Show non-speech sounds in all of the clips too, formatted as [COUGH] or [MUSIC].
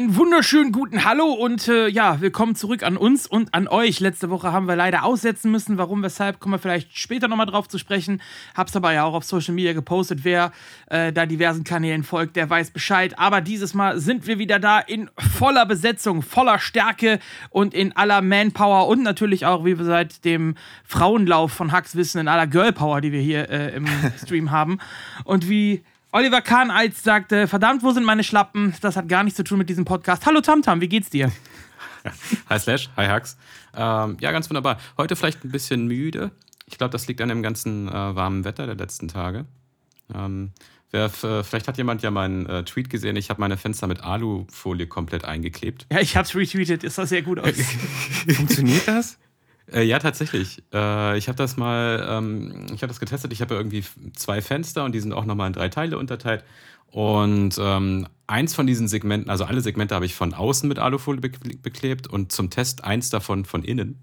Einen wunderschönen guten Hallo und äh, ja, willkommen zurück an uns und an euch. Letzte Woche haben wir leider aussetzen müssen. Warum, weshalb, kommen wir vielleicht später nochmal drauf zu sprechen. Hab's aber ja auch auf Social Media gepostet. Wer äh, da diversen Kanälen folgt, der weiß Bescheid. Aber dieses Mal sind wir wieder da in voller Besetzung, voller Stärke und in aller Manpower und natürlich auch, wie wir seit dem Frauenlauf von Hacks wissen, in aller Girlpower, die wir hier äh, im [LAUGHS] Stream haben. Und wie Oliver Kahn als sagte, verdammt, wo sind meine Schlappen? Das hat gar nichts zu tun mit diesem Podcast. Hallo Tamtam, wie geht's dir? [LAUGHS] Hi Slash, hi Hux. Ähm, ja, ganz wunderbar. Heute vielleicht ein bisschen müde. Ich glaube, das liegt an dem ganzen äh, warmen Wetter der letzten Tage. Ähm, wer, vielleicht hat jemand ja meinen äh, Tweet gesehen. Ich habe meine Fenster mit Alufolie komplett eingeklebt. Ja, ich habe es retweetet. Ist das sehr gut aus. [LAUGHS] Funktioniert das? Äh, ja, tatsächlich. Äh, ich habe das mal, ähm, ich habe das getestet. Ich habe ja irgendwie zwei Fenster und die sind auch nochmal in drei Teile unterteilt. Und ähm, eins von diesen Segmenten, also alle Segmente habe ich von außen mit Alufolie beklebt und zum Test eins davon von innen.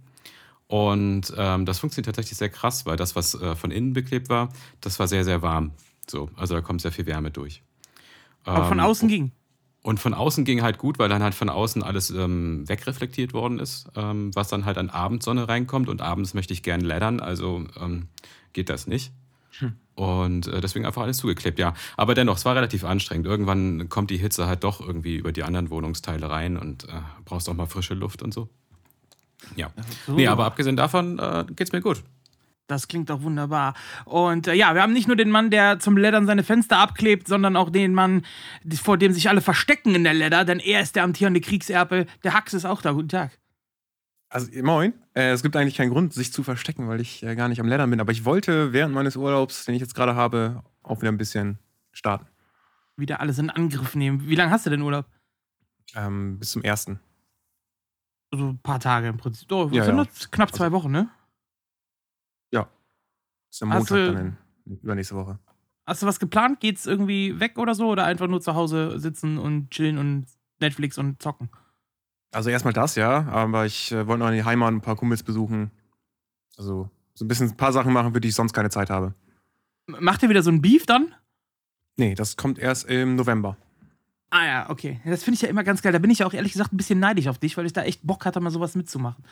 Und ähm, das funktioniert tatsächlich sehr krass, weil das, was äh, von innen beklebt war, das war sehr, sehr warm. So, also da kommt sehr viel Wärme durch. Aber von ähm, außen ging. Und von außen ging halt gut, weil dann halt von außen alles ähm, wegreflektiert worden ist, ähm, was dann halt an Abendsonne reinkommt. Und abends möchte ich gern leddern, also ähm, geht das nicht. Hm. Und äh, deswegen einfach alles zugeklebt, ja. Aber dennoch, es war relativ anstrengend. Irgendwann kommt die Hitze halt doch irgendwie über die anderen Wohnungsteile rein und äh, brauchst auch mal frische Luft und so. Ja. So. Nee, aber abgesehen davon äh, geht's mir gut. Das klingt doch wunderbar. Und äh, ja, wir haben nicht nur den Mann, der zum Leddern seine Fenster abklebt, sondern auch den Mann, vor dem sich alle verstecken in der Ledder, denn er ist der amtierende Kriegserpel. Der Hax ist auch da. Guten Tag. Also, moin. Äh, es gibt eigentlich keinen Grund, sich zu verstecken, weil ich äh, gar nicht am Leddern bin. Aber ich wollte während meines Urlaubs, den ich jetzt gerade habe, auch wieder ein bisschen starten. Wieder alles in Angriff nehmen. Wie lange hast du denn Urlaub? Ähm, bis zum ersten. Also ein paar Tage im Prinzip. Oh, ja, sind ja. knapp zwei also, Wochen, ne? Ist am Montag du, dann in, übernächste Woche. Hast du was geplant? Geht's irgendwie weg oder so? Oder einfach nur zu Hause sitzen und chillen und Netflix und zocken? Also erstmal das, ja. Aber ich äh, wollte noch in die Heimat ein paar Kumpels besuchen. Also so ein bisschen ein paar Sachen machen, für die ich sonst keine Zeit habe. Macht ihr wieder so ein Beef dann? Nee, das kommt erst im November. Ah ja, okay. Das finde ich ja immer ganz geil. Da bin ich ja auch ehrlich gesagt ein bisschen neidisch auf dich, weil ich da echt Bock hatte, mal sowas mitzumachen.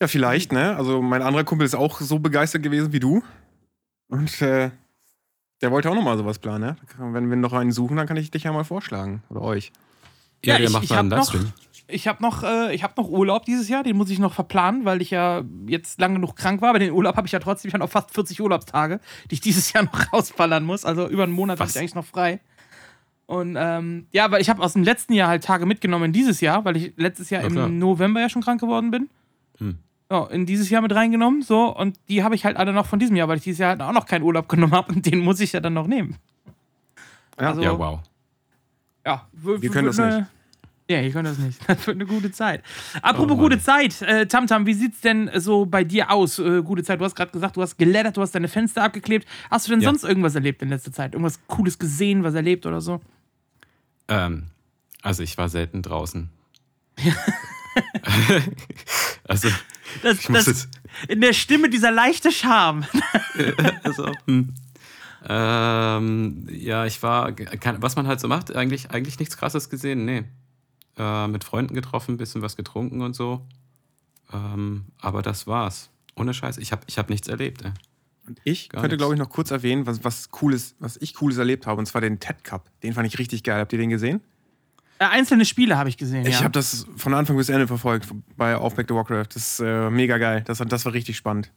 Ja, vielleicht, ne? Also mein anderer Kumpel ist auch so begeistert gewesen wie du. Und äh, der wollte auch nochmal sowas planen, ne? Wenn wir noch einen suchen, dann kann ich dich ja mal vorschlagen. Oder euch. Ja, ja ihr macht ich, einen Livestream. Ich habe noch, äh, hab noch Urlaub dieses Jahr, den muss ich noch verplanen, weil ich ja jetzt lange genug krank war. Aber den Urlaub habe ich ja trotzdem, ich habe noch fast 40 Urlaubstage, die ich dieses Jahr [LAUGHS] noch rausballern muss. Also über einen Monat habe ich eigentlich noch frei. Und ähm, ja, weil ich habe aus dem letzten Jahr halt Tage mitgenommen dieses Jahr, weil ich letztes Jahr ja, im November ja schon krank geworden bin. Hm ja, in dieses Jahr mit reingenommen. So, und die habe ich halt alle noch von diesem Jahr, weil ich dieses Jahr halt auch noch keinen Urlaub [LAUGHS] genommen habe und den muss ich ja dann noch nehmen. Ja, also, ja wow. Ja, wir können das nicht. Ja, ihr könnt das [LAUGHS] nicht. Das wird eine gute Zeit. Apropos oh gute Zeit, äh, Tamtam, wie sieht's denn so bei dir aus? Äh, gute Zeit, du hast gerade gesagt, du hast geleddert, du hast deine Fenster abgeklebt. Hast du denn ja. sonst irgendwas erlebt in letzter Zeit? Irgendwas Cooles gesehen, was erlebt oder so? Ähm, also ich war selten draußen. [LAUGHS] [LAUGHS] also, das, das, in der Stimme dieser leichte Charme. [LAUGHS] also, hm. ähm, ja, ich war, kann, was man halt so macht, eigentlich, eigentlich nichts Krasses gesehen, nee. Äh, mit Freunden getroffen, bisschen was getrunken und so. Ähm, aber das war's. Ohne Scheiß, ich habe ich hab nichts erlebt. Ey. Und ich Gar könnte, glaube ich, noch kurz erwähnen, was, was Cooles, was ich Cooles erlebt habe, und zwar den TED Cup. Den fand ich richtig geil. Habt ihr den gesehen? Äh, einzelne Spiele habe ich gesehen. Ich ja. habe das von Anfang bis Ende verfolgt bei Aufback the Warcraft. Das ist äh, mega geil. Das, das war richtig spannend.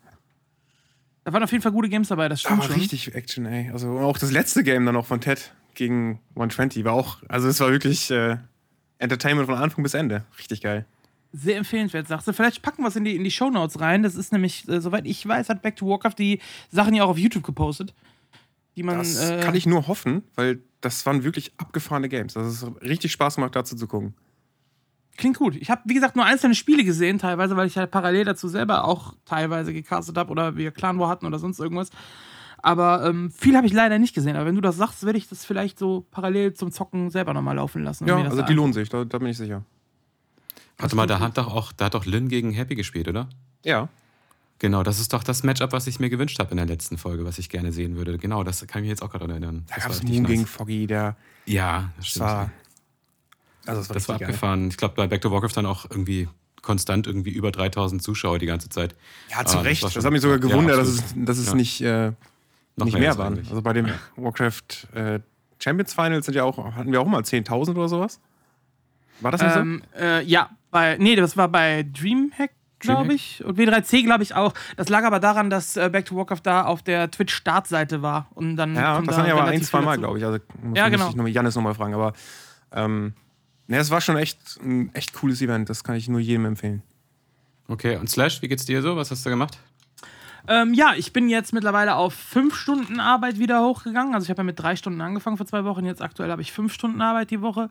Da waren auf jeden Fall gute Games dabei, das stimmt aber schon. richtig Action, ey. Also auch das letzte Game dann noch von Ted gegen 120 war auch, also es war wirklich äh, Entertainment von Anfang bis Ende. Richtig geil. Sehr empfehlenswert, sagst du. Vielleicht packen wir es in die, in die Shownotes rein. Das ist nämlich, äh, soweit ich weiß, hat Back to Warcraft die Sachen ja auch auf YouTube gepostet. Die man, das äh, kann ich nur hoffen, weil das waren wirklich abgefahrene Games. Das ist richtig Spaß gemacht, dazu zu gucken. Klingt gut. Ich habe, wie gesagt, nur einzelne Spiele gesehen, teilweise, weil ich halt parallel dazu selber auch teilweise gecastet habe oder wir Clan War hatten oder sonst irgendwas. Aber ähm, viel habe ich leider nicht gesehen. Aber wenn du das sagst, werde ich das vielleicht so parallel zum Zocken selber nochmal laufen lassen. Ja, also die lohnen sich, da, da bin ich sicher. Warte mal, da hat doch auch, da hat doch Lin gegen Happy gespielt, oder? Ja. Genau, das ist doch das Matchup, was ich mir gewünscht habe in der letzten Folge, was ich gerne sehen würde. Genau, das kann ich mich jetzt auch gerade erinnern. Da Das gab es Moon gegen nice. Foggy, der Ja, das das stimmt. war. Also, das war, das war richtig geil. abgefahren. Ich glaube, bei Back to Warcraft dann auch irgendwie konstant irgendwie über 3000 Zuschauer die ganze Zeit. Ja, zu Ah, das Recht. Das, schon- hat mich sogar ja, gewundert, dass absolut. es, dass es Ja. nicht, äh, Noch nicht mehr ist waren. eigentlich. Also bei dem Warcraft äh, Champions Finals sind ja auch, hatten wir auch mal 10.000 oder sowas. War das nicht Ähm, äh, ja, bei, nee, das war bei Dreamhack, glaube ich. Und W3C, glaube ich, auch. Das lag aber daran, dass äh, Back to Warcraft da auf der Twitch-Startseite war. Und dann? Ja, das da waren ja aber ein, zwei Mal, glaube ich. Also muss, Ja, muss genau. ich noch, Janis nochmal fragen. Aber ähm, ne, es war schon echt ein echt cooles Event. Das kann ich nur jedem empfehlen. Okay, und Slash, wie geht's dir so? Was hast du gemacht? Ähm, ja, ich bin jetzt mittlerweile auf fünf Stunden Arbeit wieder hochgegangen. Also ich habe ja mit drei Stunden angefangen vor zwei Wochen. Jetzt aktuell habe ich fünf Stunden Arbeit die Woche.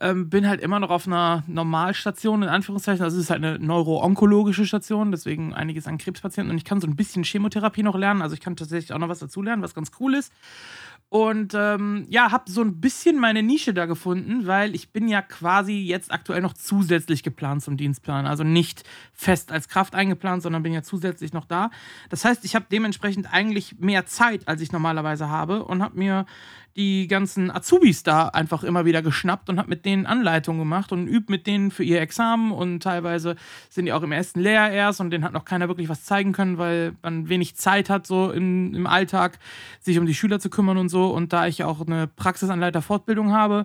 Ähm, bin halt immer noch auf einer Normalstation, in Anführungszeichen. Also es ist halt eine neuro-onkologische Station, deswegen einiges an Krebspatienten. Und ich kann so ein bisschen Chemotherapie noch lernen. Also ich kann tatsächlich auch noch was dazu lernen, was ganz cool ist. Und ähm, ja, habe so ein bisschen meine Nische da gefunden, weil ich bin ja quasi jetzt aktuell noch zusätzlich geplant zum Dienstplan. Also nicht fest als Kraft eingeplant, sondern bin ja zusätzlich noch da. Das heißt, ich habe dementsprechend eigentlich mehr Zeit, als ich normalerweise habe und habe mir die ganzen Azubis da einfach immer wieder geschnappt und habe mit denen Anleitungen gemacht und übt mit denen für ihr Examen und teilweise sind die auch im ersten Lehrjahr erst und denen hat noch keiner wirklich was zeigen können, weil man wenig Zeit hat, so im, im Alltag sich um die Schüler zu kümmern und so. Und da ich ja auch eine Praxisanleiter-Fortbildung habe,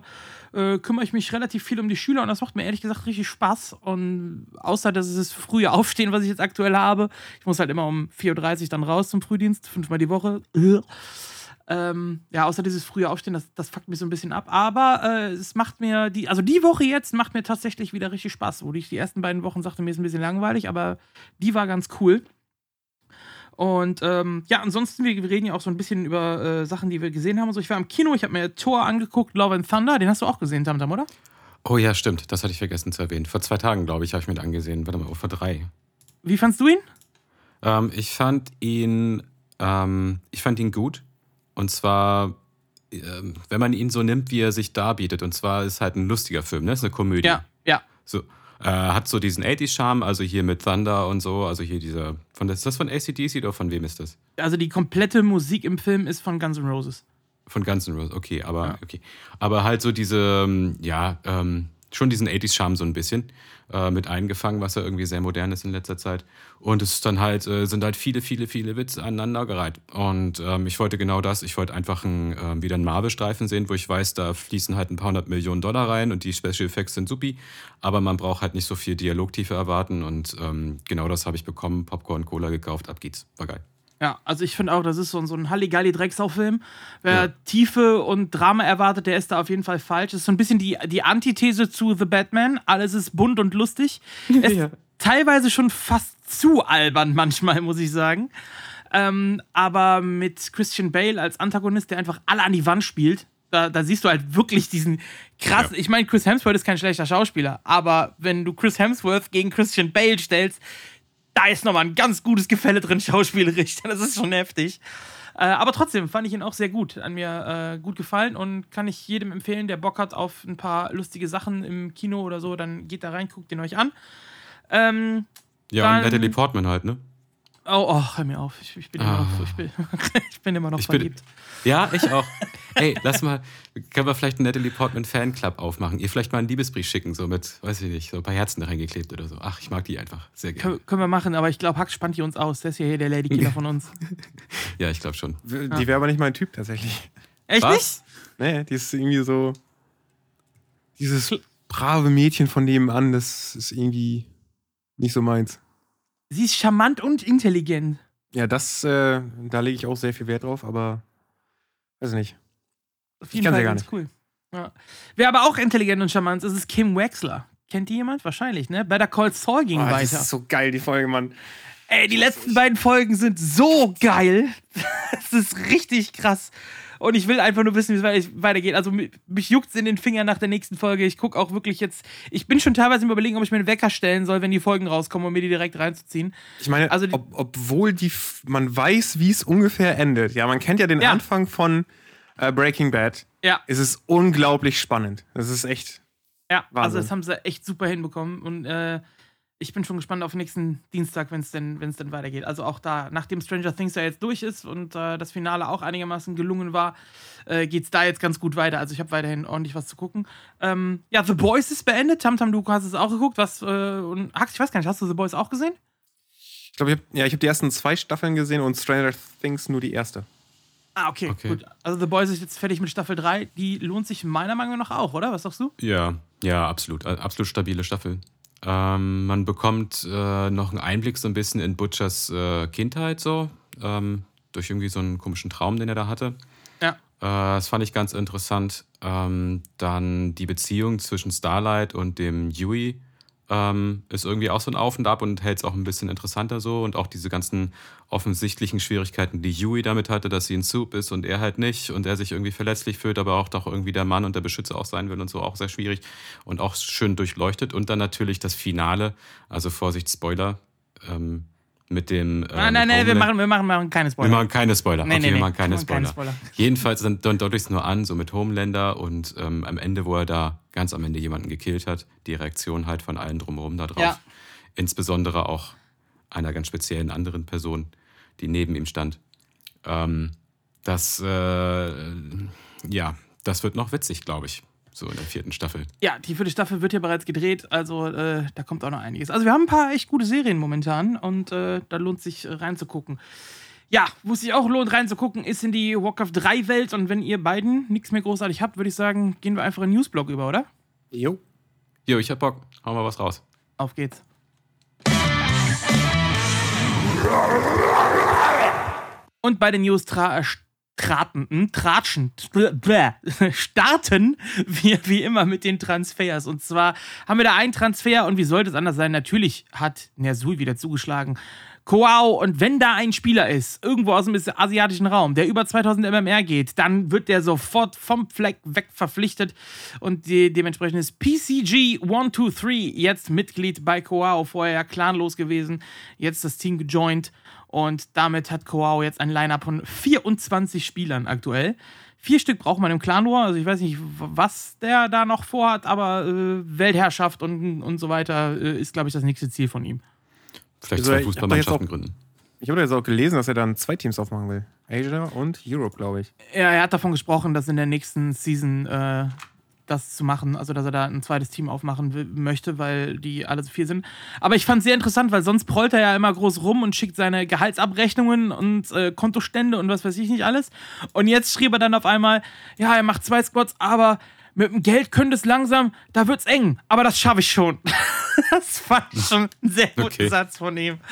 äh, kümmere ich mich relativ viel um die Schüler und das macht mir ehrlich gesagt richtig Spaß. Und außer dass es das frühe Aufstehen, was ich jetzt aktuell habe, ich muss halt immer um 4.30 Uhr dann raus zum Frühdienst, fünfmal die Woche. Ähm, ja, außer dieses frühe Aufstehen, das, das fuckt mich so ein bisschen ab. Aber äh, es macht mir, die, also die Woche jetzt macht mir tatsächlich wieder richtig Spaß. Wo ich die ersten beiden Wochen sagte, mir ist ein bisschen langweilig, aber die war ganz cool. Und ähm, ja, ansonsten, wir reden ja auch so ein bisschen über äh, Sachen, die wir gesehen haben und so. Ich war im Kino, ich habe mir Thor angeguckt, Love and Thunder, den hast du auch gesehen, Tamtam, oder? Oh ja, stimmt. Das hatte ich vergessen zu erwähnen. Vor zwei Tagen, glaube ich, habe ich mir den angesehen. Warte mal, oh, vor drei. Wie fandst du ihn? Ähm, ich fand ihn, ähm, ich fand ihn gut. Und zwar, ähm, wenn man ihn so nimmt, wie er sich darbietet. Und zwar ist halt ein lustiger Film, ne? Ist eine Komödie. Ja, ja. So, äh, hat so diesen 80s-Charme, also hier mit Thunder und so. Also hier dieser, von, ist das von ACDC oder von wem ist das? Also die komplette Musik im Film ist von Guns N' Roses. Von Guns N' Roses, okay, aber Ja. okay. Aber halt so diese, ähm, ja, ähm, schon diesen 80s-Charme so ein bisschen äh, mit eingefangen, was ja irgendwie sehr modern ist in letzter Zeit. Und es ist dann halt, äh, sind halt viele, viele, viele Witze aneinandergereiht. Und ähm, ich wollte genau das, ich wollte einfach ein, ähm, wieder einen Marvel-Streifen sehen, wo ich weiß, da fließen halt ein paar hundert Millionen Dollar rein und die Special Effects sind supi, aber man braucht halt nicht so viel Dialogtiefe erwarten und ähm, genau das habe ich bekommen, Popcorn, Cola gekauft, ab geht's, war geil. Ja, also ich finde auch, das ist so, ein- so ein Halligalli-Drecksau-Film. Wer Ja. Tiefe und Drama erwartet, der ist da auf jeden Fall falsch. Das ist so ein bisschen die, die Antithese zu The Batman. Alles ist bunt und lustig. [LAUGHS] Ist Ja. teilweise schon fast zu albern manchmal, muss ich sagen. Ähm, aber mit Christian Bale als Antagonist, der einfach alle an die Wand spielt, da, da siehst du halt wirklich diesen krassen. Ja. Ich meine, Chris Hemsworth ist kein schlechter Schauspieler, aber wenn du Chris Hemsworth gegen Christian Bale stellst, da ist nochmal ein ganz gutes Gefälle drin, [LAUGHS] schauspielerisch. Das ist schon heftig. Äh, aber trotzdem fand ich ihn auch sehr gut. An mir äh, gut gefallen und kann ich jedem empfehlen, der Bock hat auf ein paar lustige Sachen im Kino oder so, dann geht da rein, guckt den euch an. Ähm, Ja, Dann- und Natalie Portman halt, ne? Oh, oh, hör mir auf. Ich, ich, bin, immer Ah. noch, ich, bin, [LAUGHS] ich bin immer noch Ich bin- verliebt. Ja, ich auch. Ey, lass mal, können wir vielleicht einen Natalie Portman Fanclub aufmachen? Ihr vielleicht mal einen Liebesbrief schicken, so mit, weiß ich nicht, so ein paar Herzen da reingeklebt oder so. Ach, ich mag die einfach sehr gerne. Können, können wir machen, aber ich glaube, Hack spannt die uns aus. Der ist ja hier der Ladykiller [LAUGHS] von uns. Ja, ich glaube schon. Die wäre aber nicht mein Typ tatsächlich. Echt Was? Nee, die ist irgendwie so. Dieses brave Mädchen von nebenan, das ist irgendwie nicht so meins. Nicht? Sie ist charmant und intelligent. Ja, das, äh, da lege ich auch sehr viel Wert drauf, aber weiß nicht. Auf Ich jeden kann Fall sie gar ganz cool. Ja. Wer aber auch intelligent und charmant ist, ist Kim Wexler. Kennt die jemand? Wahrscheinlich, ne? Better Call Saul ging Oh, das weiter. ist so geil, die Folge, Mann. Ey, die letzten beiden Folgen sind so geil. [LAUGHS] Das ist richtig krass. Und ich will einfach nur wissen, wie es wei- weitergeht. Also mi- mich juckt's in den Fingern nach der nächsten Folge. Ich gucke auch wirklich jetzt. Ich bin schon teilweise im Überlegen, ob ich mir einen Wecker stellen soll, wenn die Folgen rauskommen, um mir die direkt reinzuziehen. Ich meine, Also die- ob, obwohl die, man weiß, wie es ungefähr endet. Ja, man kennt ja den Ja. Anfang von äh, Breaking Bad. Ja, Es ist unglaublich spannend. Das ist echt. ja. Also Wahnsinn. das haben sie echt super hinbekommen. Und äh, ich bin schon gespannt auf nächsten Dienstag, wenn es denn, wenn's denn weitergeht. Also auch da, nachdem Stranger Things ja jetzt durch ist und äh, das Finale auch einigermaßen gelungen war, äh, geht es da jetzt ganz gut weiter. Also ich habe weiterhin ordentlich was zu gucken. Ähm, ja, The Boys ist beendet. Tamtam, du hast es auch geguckt. Was, äh, und Hax, ich weiß gar nicht, hast du The Boys auch gesehen? Ich glaube, ich habe ja, hab die ersten zwei Staffeln gesehen und Stranger Things nur die erste. Ah, okay, okay, gut. Also The Boys ist jetzt fertig mit Staffel 3. Die lohnt sich meiner Meinung nach auch, oder? Was sagst du? Ja, ja, absolut. Absolut stabile Staffel. Ähm, man bekommt äh, noch einen Einblick so ein bisschen in Butchers äh, Kindheit so, ähm, durch irgendwie so einen komischen Traum, den er da hatte. Ja. Äh, das fand ich ganz interessant. Ähm, dann die Beziehung zwischen Starlight und dem Yui ähm, ist irgendwie auch so ein Auf und Ab und hält es auch ein bisschen interessanter so. Und auch diese ganzen offensichtlichen Schwierigkeiten, die Yui damit hatte, dass sie ein Soup ist und er halt nicht und er sich irgendwie verletzlich fühlt, aber auch doch irgendwie der Mann und der Beschützer auch sein will und so, auch sehr schwierig und auch schön durchleuchtet. Und dann natürlich das Finale, also Vorsicht, Spoiler. Ähm, mit dem. Äh, nein, nein, nein, wir machen, wir machen, machen keine Spoiler. Wir machen keine Spoiler. Nee, okay, nee, wir nee, machen keine Spoiler. keine Spoiler. Jedenfalls dann, dann deute ich es nur an, so mit Homelander und ähm, am Ende, wo er da ganz am Ende jemanden gekillt hat, die Reaktion halt von allen drumherum da drauf. Ja. Insbesondere auch einer ganz speziellen anderen Person, die neben ihm stand. Ähm, das, äh, ja, das wird noch witzig, glaube ich. So in der vierten Staffel. Ja, die vierte Staffel wird ja bereits gedreht, also äh, da kommt auch noch einiges. Also wir haben ein paar echt gute Serien momentan und äh, da lohnt sich reinzugucken. Ja, wo es sich auch lohnt reinzugucken, ist in die Warcraft 3 Welt und wenn ihr beiden nichts mehr großartig habt, würde ich sagen, gehen wir einfach in den Newsblog über, oder? Jo. Jo, ich hab Bock. Hau mal was raus. Auf geht's. Und bei den News tra traten, hm, tratschen, [LAUGHS] starten wir wie immer mit den Transfers. Und zwar haben wir da einen Transfer und wie sollte es anders sein? Natürlich hat Nersul wieder zugeschlagen. Koao, und wenn da ein Spieler ist, irgendwo aus dem asiatischen Raum, der über 2000 MMR geht, dann wird der sofort vom Fleck weg verpflichtet und die, dementsprechend ist PCG 123 jetzt Mitglied bei Koao, vorher ja clanlos gewesen, jetzt das Team gejoint und damit hat Koao jetzt ein Line-Up von 24 Spielern aktuell. Vier Stück braucht man im Clan nur. Also ich weiß nicht, was der da noch vorhat, aber äh, Weltherrschaft und, und so weiter äh, ist, glaube ich, das nächste Ziel von ihm. Vielleicht Also, zwei ich hab da jetzt Fußballmannschaften auch- gründen. Ich habe jetzt auch gelesen, dass er dann zwei Teams aufmachen will. Asia und Europe, glaube ich. Ja, er hat davon gesprochen, dass in der nächsten Season äh, das zu machen, also dass er da ein zweites Team aufmachen will, möchte, weil die alle so viel sind. Aber ich fand es sehr interessant, weil sonst prollt er ja immer groß rum und schickt seine Gehaltsabrechnungen und äh, Kontostände und was weiß ich nicht alles. Und jetzt schrieb er dann auf einmal, ja, er macht zwei Squads, aber mit dem Geld könnte es langsam, da wird's eng, aber das schaffe ich schon. [LAUGHS] das fand ich schon einen sehr guten Okay. Satz von ihm. [LAUGHS]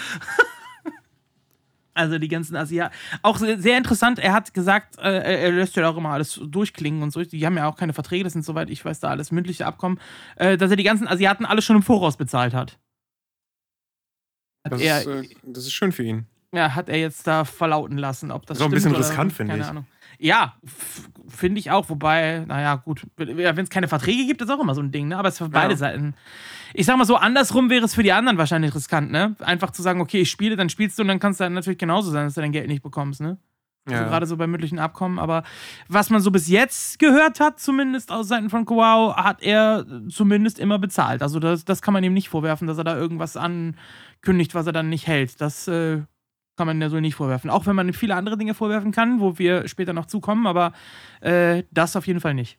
Also die ganzen Asiaten. Auch sehr, interessant, er hat gesagt, äh, er lässt ja auch immer alles durchklingen und so. Die haben ja auch keine Verträge, das sind soweit ich weiß da alles mündliche Abkommen, äh, dass er die ganzen Asiaten alle schon im Voraus bezahlt hat. Hat Das, er, ist, äh, das ist schön für ihn. ja, hat er jetzt da verlauten lassen, ob das Ist auch ein bisschen riskant, finde keine ich. Ahnung. Ja, finde ich auch, wobei, naja, gut, wenn es keine Verträge gibt, ist auch immer so ein Ding, ne? Aber es ist für beide Ja. Seiten. Ich sag mal so, andersrum wäre es für die anderen wahrscheinlich riskant, ne? Einfach zu sagen, okay, ich spiele, dann spielst du und dann kann es dann natürlich genauso sein, dass du dein Geld nicht bekommst, ne? Also Ja. gerade so bei mündlichen Abkommen. Aber was man so bis jetzt gehört hat, zumindest aus Seiten von Kowau, hat er zumindest immer bezahlt. Also das, das kann man ihm nicht vorwerfen, dass er da irgendwas ankündigt, was er dann nicht hält. Das äh, kann man ja so nicht vorwerfen. Auch wenn man viele andere Dinge vorwerfen kann, wo wir später noch zukommen, aber äh, das auf jeden Fall nicht.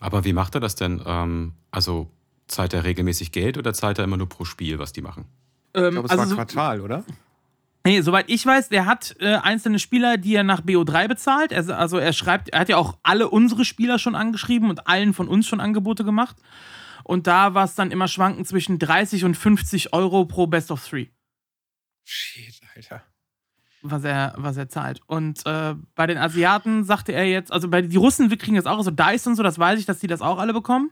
Aber wie macht er das denn? Ähm, also zahlt er regelmäßig Geld oder zahlt er immer nur pro Spiel, was die machen? Ähm, Ich glaube, es also war so, Quartal, oder? Nee, soweit ich weiß, der hat äh, einzelne Spieler, die er nach BO3 bezahlt. Er, also er schreibt, er hat ja auch alle unsere Spieler schon angeschrieben und allen von uns schon Angebote gemacht. Und da war es dann immer schwanken zwischen 30 und 50 Euro pro Best of Three, Shit, Alter. Was er, was er zahlt. Und äh, bei den Asiaten sagte er jetzt, also bei die Russen, wir kriegen das auch, also Dice und so, das weiß ich, dass die das auch alle bekommen.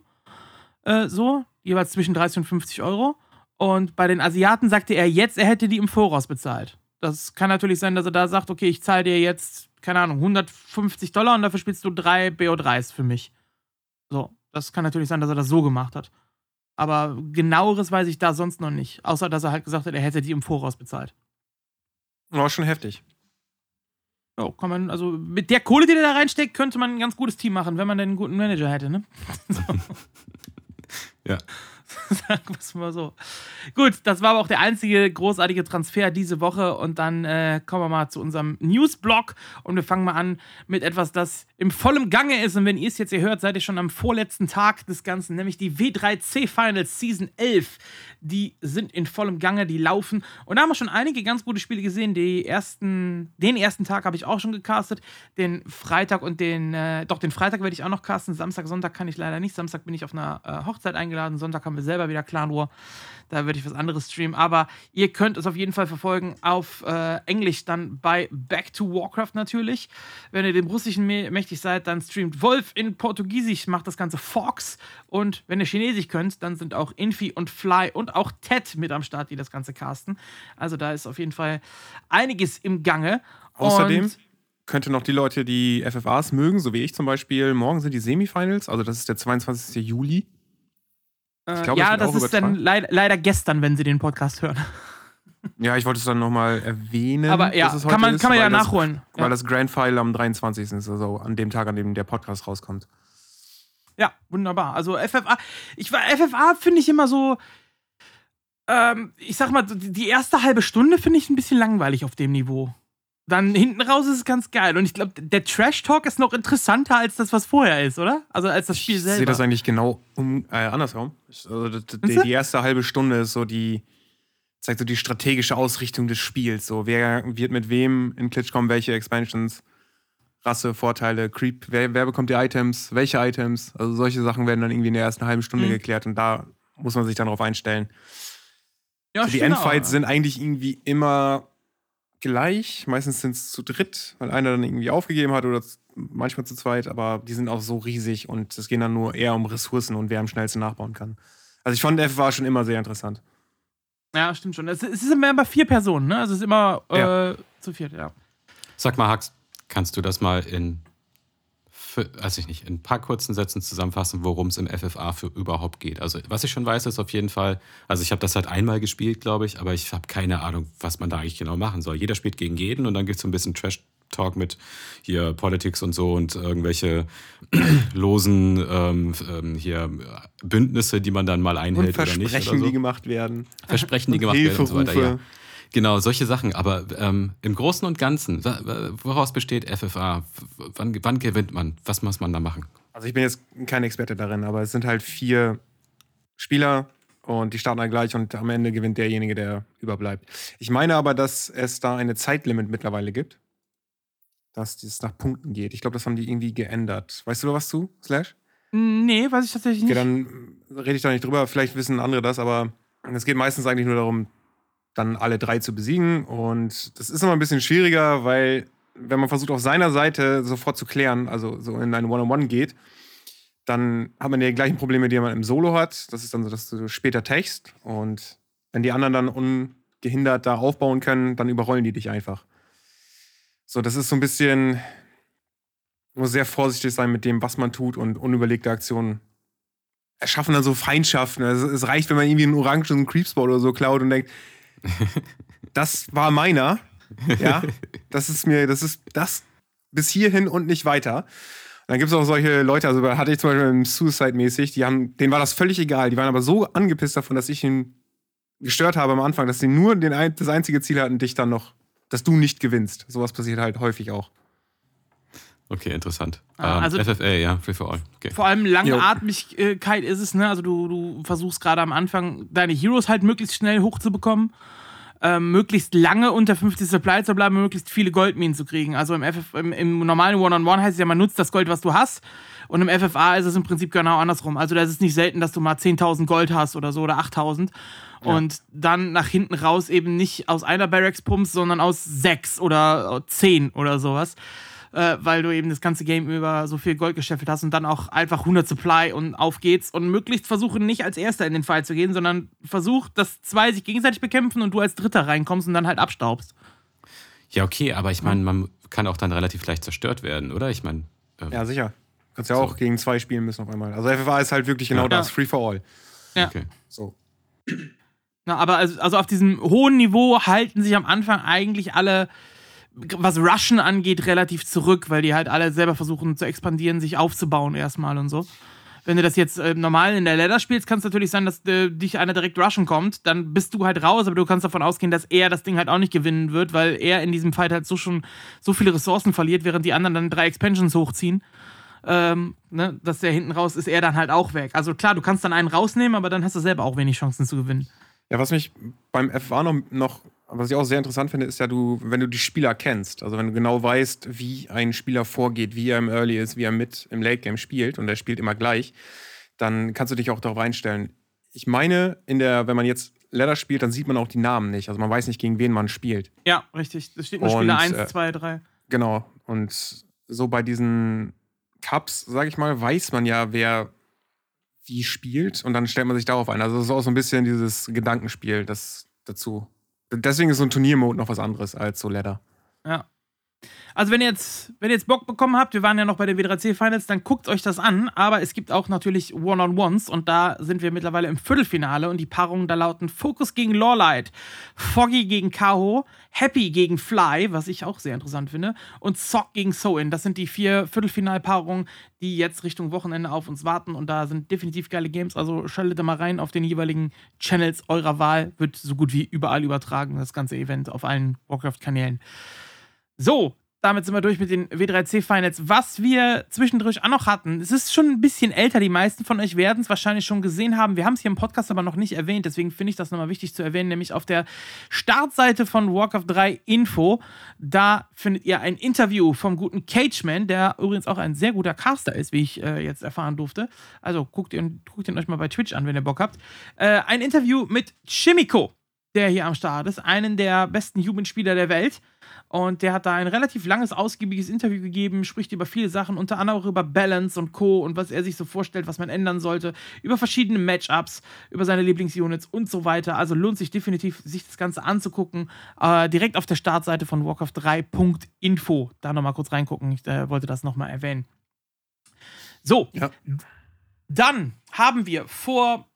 Äh, so, jeweils zwischen 30 und 50 Euro. Und bei den Asiaten sagte er jetzt, er hätte die im Voraus bezahlt. Das kann natürlich sein, dass er da sagt, okay, ich zahle dir jetzt, keine Ahnung, 150 Dollar und dafür spielst du drei BO3s für mich. So, das kann natürlich sein, dass er das so gemacht hat. Aber genaueres weiß ich da sonst noch nicht. Außer, dass er halt gesagt hat, er hätte die im Voraus bezahlt. War schon heftig. Ja, kann man, also mit der Kohle, die der da reinsteckt, könnte man ein ganz gutes Team machen, wenn man denn einen guten Manager hätte, ne? so. [LAUGHS] Ja. [LAUGHS] Sagen wir es mal so. Gut, das war aber auch der einzige großartige Transfer diese Woche. Und dann äh, kommen wir mal zu unserem Newsblock. Und wir fangen mal an mit etwas, das im vollen Gange ist. Und wenn ihr es jetzt hier hört, seid ihr schon am vorletzten Tag des Ganzen, nämlich die W3C Finals Season 11. Die sind in vollem Gange, die laufen. Und da haben wir schon einige ganz gute Spiele gesehen. Die ersten, den ersten Tag habe ich auch schon gecastet. Den Freitag und den, äh, doch, den Freitag werde ich auch noch casten. Samstag, Sonntag kann ich leider nicht. Samstag bin ich auf einer äh, Hochzeit eingeladen. Sonntag haben wir selber wieder Clan War. Da würde ich was anderes streamen. Aber ihr könnt es auf jeden Fall verfolgen auf äh, Englisch dann bei Back to Warcraft natürlich. Wenn ihr dem Russischen mächtig seid, dann streamt Wolf in Portugiesisch, macht das Ganze Fox. Und wenn ihr Chinesisch könnt, dann sind auch Infi und Fly und auch Ted mit am Start, die das Ganze casten. Also da ist auf jeden Fall einiges im Gange. Außerdem und könnte noch die Leute, die FFAs mögen, so wie ich zum Beispiel, morgen sind die Semifinals, also das ist der 22. Juli. Äh, glaub, ja, das, das ist dann leid, leider gestern, wenn sie den Podcast hören. [LAUGHS] Ja, ich wollte es dann nochmal erwähnen. Aber ja, kann man, ist, kann man ja nachholen. Das, Weil das Grand Final am 23. ist, also an dem Tag, an dem der Podcast rauskommt. Ja, wunderbar. Also FFA, ich war FFA finde ich immer so, ähm, ich sag mal, die erste halbe Stunde finde ich ein bisschen langweilig auf dem Niveau dann hinten raus ist es ganz geil. Und ich glaube, der Trash-Talk ist noch interessanter als das, was vorher ist, oder? Also als das Spiel selber. Ich sehe das eigentlich genau um, äh, andersrum. Also, die, die, erste halbe Stunde ist so die, zeigt so die strategische Ausrichtung des Spiels. So, wer wird mit wem in Glitch kommen, welche Expansions, Rasse, Vorteile, Creep, wer, wer bekommt die Items, welche Items. Also solche Sachen werden dann irgendwie in der ersten halben Stunde mhm. geklärt und da muss man sich dann darauf einstellen. Ja, so, die Endfights sind eigentlich irgendwie immer gleich. Meistens sind es zu dritt, weil einer dann irgendwie aufgegeben hat oder manchmal zu zweit, aber die sind auch so riesig und es geht dann nur eher um Ressourcen und wer am schnellsten nachbauen kann. Also ich fand F war schon immer sehr interessant. Ja, stimmt schon. Es ist immer bei vier Personen, ne? Also es ist immer äh, ja. zu viert, ja. Sag mal, Hax, kannst du das mal in weiß ich nicht, in ein paar kurzen Sätzen zusammenfassen, worum es im FFA für überhaupt geht. Also, was ich schon weiß, ist auf jeden Fall, also ich habe das halt einmal gespielt, glaube ich, aber ich habe keine Ahnung, was man da eigentlich genau machen soll. Jeder spielt gegen jeden und dann gibt es so ein bisschen Trash Talk mit hier Politics und so und irgendwelche [CLEARS THROAT] losen ähm, ähm, hier Bündnisse, die man dann mal einhält oder nicht. Versprechen, so. die gemacht werden. Versprechen, die gemacht werden und so weiter. Ja. Genau, solche Sachen. Aber ähm, im Großen und Ganzen, woraus besteht FFA? Wann, wann gewinnt man? Was muss man da machen? Also ich bin jetzt kein Experte darin, aber es sind halt vier Spieler und die starten dann gleich und am Ende gewinnt derjenige, der überbleibt. Ich meine aber, dass es da eine Zeitlimit mittlerweile gibt, dass es nach Punkten geht. Ich glaube, das haben die irgendwie geändert. Weißt du da was zu, Slash? Nee, weiß ich tatsächlich nicht. Okay, dann rede ich da nicht drüber. Vielleicht wissen andere das, aber es geht meistens eigentlich nur darum, dann alle drei zu besiegen. Und das ist immer ein bisschen schwieriger, weil wenn man versucht, auf seiner Seite sofort zu klären, also so in eine One-on-One geht, dann hat man die gleichen Probleme, die man im Solo hat. Das ist dann so, dass du später techst und wenn die anderen dann ungehindert da aufbauen können, dann überrollen die dich einfach. So, das ist so ein bisschen, man muss sehr vorsichtig sein mit dem, was man tut und unüberlegte Aktionen erschaffen dann so Feindschaften. Also, es reicht, wenn man irgendwie einen orangen Creepspot oder so klaut und denkt, [LAUGHS] das war meiner. Ja, das ist mir, das ist das bis hierhin und nicht weiter. Und dann gibt es auch solche Leute, also hatte ich zum Beispiel Suicide-mäßig, die haben, denen war das völlig egal. Die waren aber so angepisst davon, dass ich ihn gestört habe am Anfang, dass sie nur den, das einzige Ziel hatten, dich dann noch, dass du nicht gewinnst. Sowas passiert halt häufig auch. Okay, interessant. Ah, ähm, also FFA, ja, Free for All. Okay. Vor allem Langatmigkeit ist es, ne? Also du, du versuchst gerade am Anfang deine Heroes halt möglichst schnell hochzubekommen ähm, möglichst lange unter 50 Supply zu bleiben, möglichst viele Goldminen zu kriegen. Also im, FF, im, im normalen One-on-One -on -One heißt es ja, man nutzt das Gold, was du hast. Und im FFA ist es im Prinzip genau andersrum. Also da ist es nicht selten, dass du mal 10.000 Gold hast oder so oder 8.000 ja. und dann nach hinten raus eben nicht aus einer Barracks pumpst, sondern aus sechs oder zehn oder sowas äh, weil du eben das ganze Game über so viel Gold gescheffelt hast und dann auch einfach 100 Supply und auf geht's und möglichst versuchen, nicht als Erster in den Fall zu gehen, sondern versuch, dass zwei sich gegenseitig bekämpfen und du als Dritter reinkommst und dann halt abstaubst. Ja, okay, aber ich meine, man kann auch dann relativ leicht zerstört werden, oder? Ich meine. Ähm, ja, sicher. Du kannst ja so. auch gegen zwei spielen müssen auf einmal. Also FFA ist halt wirklich genau ja. das, Free for All. Ja. Okay. So. Na, aber also, also auf diesem hohen Niveau halten sich am Anfang eigentlich alle was Rushen angeht, relativ zurück, weil die halt alle selber versuchen zu expandieren, sich aufzubauen erstmal und so. Wenn du das jetzt äh, normal in der Ladder spielst, kann es natürlich sein, dass äh, dich einer direkt rushen kommt. Dann bist du halt raus, aber du kannst davon ausgehen, dass er das Ding halt auch nicht gewinnen wird, weil er in diesem Fight halt so schon so viele Ressourcen verliert, während die anderen dann drei Expansions hochziehen. Ähm, ne, dass der hinten raus ist, er dann halt auch weg. Also klar, du kannst dann einen rausnehmen, aber dann hast du selber auch wenig Chancen zu gewinnen. Ja, was mich beim FA noch, noch, was ich auch sehr interessant finde, ist ja, du, wenn du die Spieler kennst, also wenn du genau weißt, wie ein Spieler vorgeht, wie er im Early ist, wie er mit im Late Game spielt und er spielt immer gleich, dann kannst du dich auch darauf einstellen. Ich meine, in der, wenn man jetzt Ladder spielt, dann sieht man auch die Namen nicht. Also man weiß nicht, gegen wen man spielt. Ja, richtig. Das steht nur Spieler 1, 2, 3. Genau. Und so bei diesen Cups, sag ich mal, weiß man ja, wer wie spielt und dann stellt man sich darauf ein. Also es ist auch so ein bisschen dieses Gedankenspiel das dazu. Deswegen ist so ein Turniermode noch was anderes als so Ladder. Ja. Also wenn ihr jetzt, wenn ihr jetzt Bock bekommen habt, wir waren ja noch bei der W3C Finals, dann guckt euch das an. Aber es gibt auch natürlich One-on-Ones und da sind wir mittlerweile im Viertelfinale und die Paarungen da lauten Focus gegen Lawlight, Foggy gegen Kaho, Happy gegen Fly, was ich auch sehr interessant finde, und Sock gegen Soin. Das sind die vier Viertelfinalpaarungen, die jetzt Richtung Wochenende auf uns warten und da sind definitiv geile Games. Also schaltet da mal rein auf den jeweiligen Channels eurer Wahl. Wird so gut wie überall übertragen, das ganze Event auf allen Warcraft-Kanälen. So, damit sind wir durch mit den W3C Finals. Was wir zwischendurch auch noch hatten, es ist schon ein bisschen älter, die meisten von euch werden es wahrscheinlich schon gesehen haben. Wir haben es hier im Podcast aber noch nicht erwähnt, deswegen finde ich das nochmal wichtig zu erwähnen, nämlich auf der Startseite von Warcraft 3 Info. Da findet ihr ein Interview vom guten Cageman, der übrigens auch ein sehr guter Caster ist, wie ich äh, jetzt erfahren durfte. Also guckt ihn, guckt ihn euch mal bei Twitch an, wenn ihr Bock habt. Äh, ein Interview mit Chimico, der hier am Start ist, einen der besten Human-Spieler der Welt. Und der hat da ein relativ langes, ausgiebiges Interview gegeben, spricht über viele Sachen, unter anderem auch über Balance und Co. und was er sich so vorstellt, was man ändern sollte, über verschiedene Matchups, über seine Lieblingsunits und so weiter. Also lohnt sich definitiv, sich das Ganze anzugucken. Äh, direkt auf der Startseite von Warcraft3.info. Da nochmal kurz reingucken. Ich äh, wollte das nochmal erwähnen. So, ja. dann haben wir vor